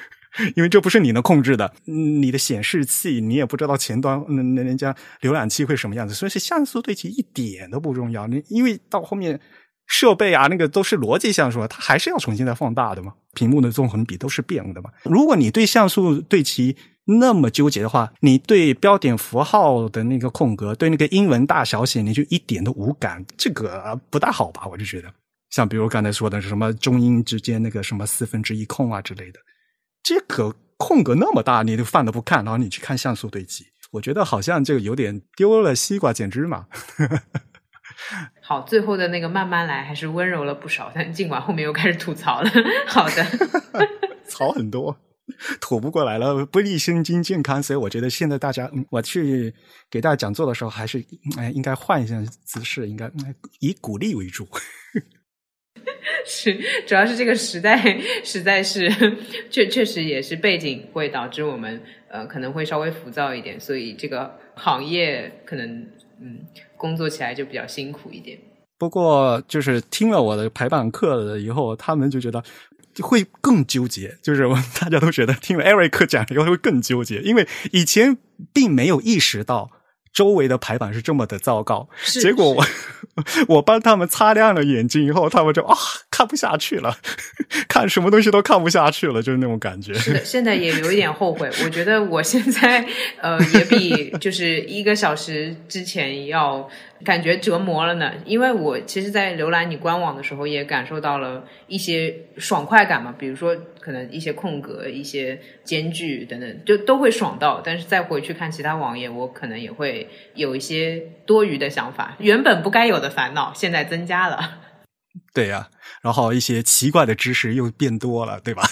因为这不是你能控制的。你的显示器你也不知道前端那那人家浏览器会什么样子，所以是像素对齐一点都不重要。你因为到后面设备啊，那个都是逻辑像素，它还是要重新再放大的嘛，屏幕的纵横比都是变的嘛。如果你对像素对齐，那么纠结的话，你对标点符号的那个空格，对那个英文大小写，你就一点都无感，这个不大好吧？我就觉得，像比如刚才说的什么中英之间那个什么四分之一空啊之类的，这个空格那么大，你都放都不看，然后你去看像素对齐，我觉得好像这个有点丢了西瓜捡芝麻。好，最后的那个慢慢来还是温柔了不少，但尽管后面又开始吐槽了。好的，槽很多。吐不过来了，不利身心健康，所以我觉得现在大家，我去给大家讲座的时候，还是哎应该换一下姿势，应该以鼓励为主。是，主要是这个时代实在是确确实也是背景会导致我们呃可能会稍微浮躁一点，所以这个行业可能嗯工作起来就比较辛苦一点。不过就是听了我的排版课了以后，他们就觉得。会更纠结，就是大家都觉得听了 Eric 讲以后会更纠结，因为以前并没有意识到周围的排版是这么的糟糕，结果我 我帮他们擦亮了眼睛以后，他们就啊看不下去了，看什么东西都看不下去了，就是那种感觉。是的，现在也有一点后悔，我觉得我现在呃也比就是一个小时之前要。感觉折磨了呢，因为我其实，在浏览你官网的时候，也感受到了一些爽快感嘛。比如说，可能一些空格、一些间距等等，就都会爽到。但是再回去看其他网页，我可能也会有一些多余的想法，原本不该有的烦恼，现在增加了。对呀，然后一些奇怪的知识又变多了，对吧？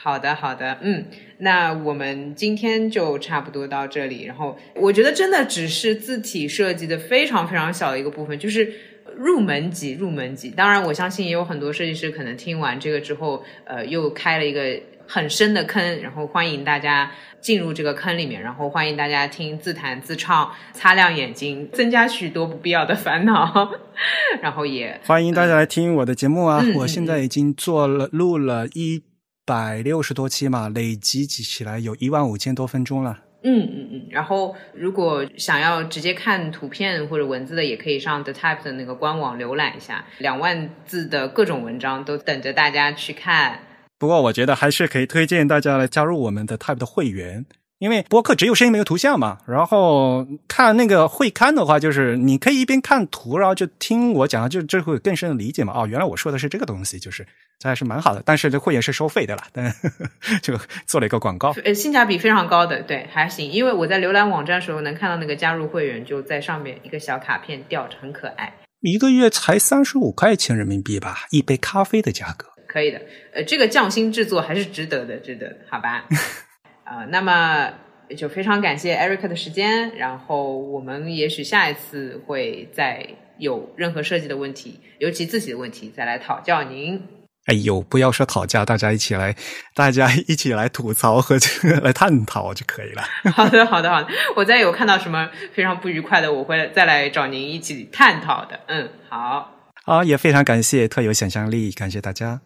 好的，好的，嗯，那我们今天就差不多到这里。然后我觉得真的只是字体设计的非常非常小的一个部分，就是入门级，入门级。当然，我相信也有很多设计师可能听完这个之后，呃，又开了一个很深的坑。然后欢迎大家进入这个坑里面，然后欢迎大家听自弹自唱，擦亮眼睛，增加许多不必要的烦恼。然后也欢迎大家来听我的节目啊！我现在已经做了录了一。百六十多期嘛，累积起起来有一万五千多分钟了。嗯嗯嗯，然后如果想要直接看图片或者文字的，也可以上 The Type 的那个官网浏览一下，两万字的各种文章都等着大家去看。不过我觉得还是可以推荐大家来加入我们的 Type 的会员。因为播客只有声音没有图像嘛，然后看那个会刊的话，就是你可以一边看图，然后就听我讲，就这会更深的理解嘛。哦，原来我说的是这个东西，就是这还是蛮好的。但是这会员是收费的啦，但 就做了一个广告。呃，性价比非常高的，对，还行。因为我在浏览网站的时候能看到那个加入会员，就在上面一个小卡片吊着，很可爱。一个月才三十五块钱人民币吧，一杯咖啡的价格。可以的，呃，这个匠心制作还是值得的，值得，好吧。啊，那么就非常感谢 Eric 的时间，然后我们也许下一次会再有任何设计的问题，尤其自己的问题，再来讨教您。哎呦，不要说讨价，大家一起来，大家一起来吐槽和这个来探讨就可以了。好的，好的，好的。我再有看到什么非常不愉快的，我会再来找您一起探讨的。嗯，好。好，也非常感谢特有想象力，感谢大家。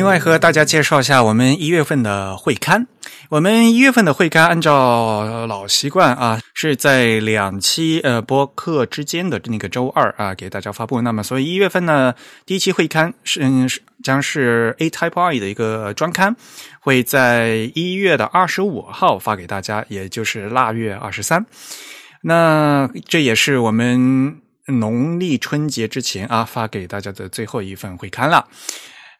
另外，和大家介绍一下我们一月份的会刊。我们一月份的会刊，按照老习惯啊，是在两期呃播客之间的那个周二啊给大家发布。那么，所以一月份呢，第一期会刊是嗯将是 A Type I 的一个专刊，会在一月的二十五号发给大家，也就是腊月二十三。那这也是我们农历春节之前啊发给大家的最后一份会刊了。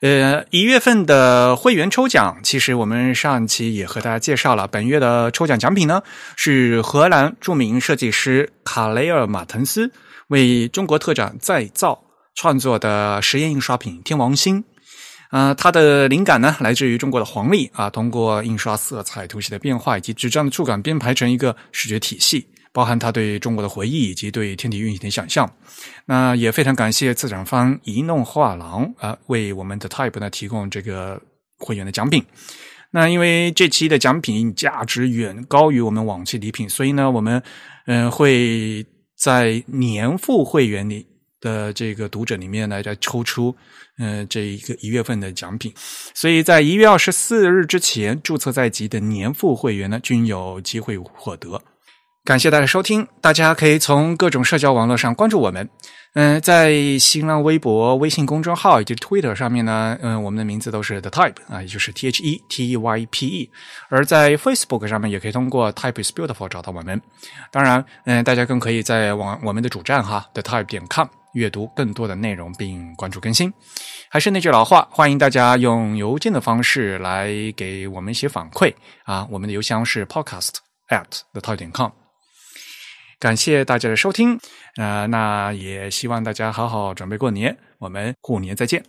呃，一月份的会员抽奖，其实我们上期也和大家介绍了。本月的抽奖奖品呢，是荷兰著名设计师卡雷尔马滕斯为中国特展再造创作的实验印刷品《天王星》。啊，它的灵感呢，来自于中国的黄历啊，通过印刷色彩、图形的变化以及纸张的触感编排成一个视觉体系。包含他对中国的回忆以及对天体运行的想象，那也非常感谢策展方一弄画廊啊，为我们的 Type 呢提供这个会员的奖品。那因为这期的奖品价值远高于我们往期礼品，所以呢，我们嗯会在年付会员里的这个读者里面来再抽出嗯这一个一月份的奖品。所以在一月二十四日之前注册在即的年付会员呢，均有机会获得。感谢大家收听，大家可以从各种社交网络上关注我们。嗯，在新浪微博、微信公众号以及 Twitter 上面呢，嗯，我们的名字都是 The Type 啊，也就是 T H E T E Y P E。而在 Facebook 上面也可以通过 Type is Beautiful 找到我们。当然，嗯，大家更可以在网我们的主站哈 The Type 点 com 阅读更多的内容并关注更新。还是那句老话，欢迎大家用邮件的方式来给我们一些反馈啊，我们的邮箱是 Podcast at The Type 点 com。感谢大家的收听，呃，那也希望大家好好准备过年，我们过年再见。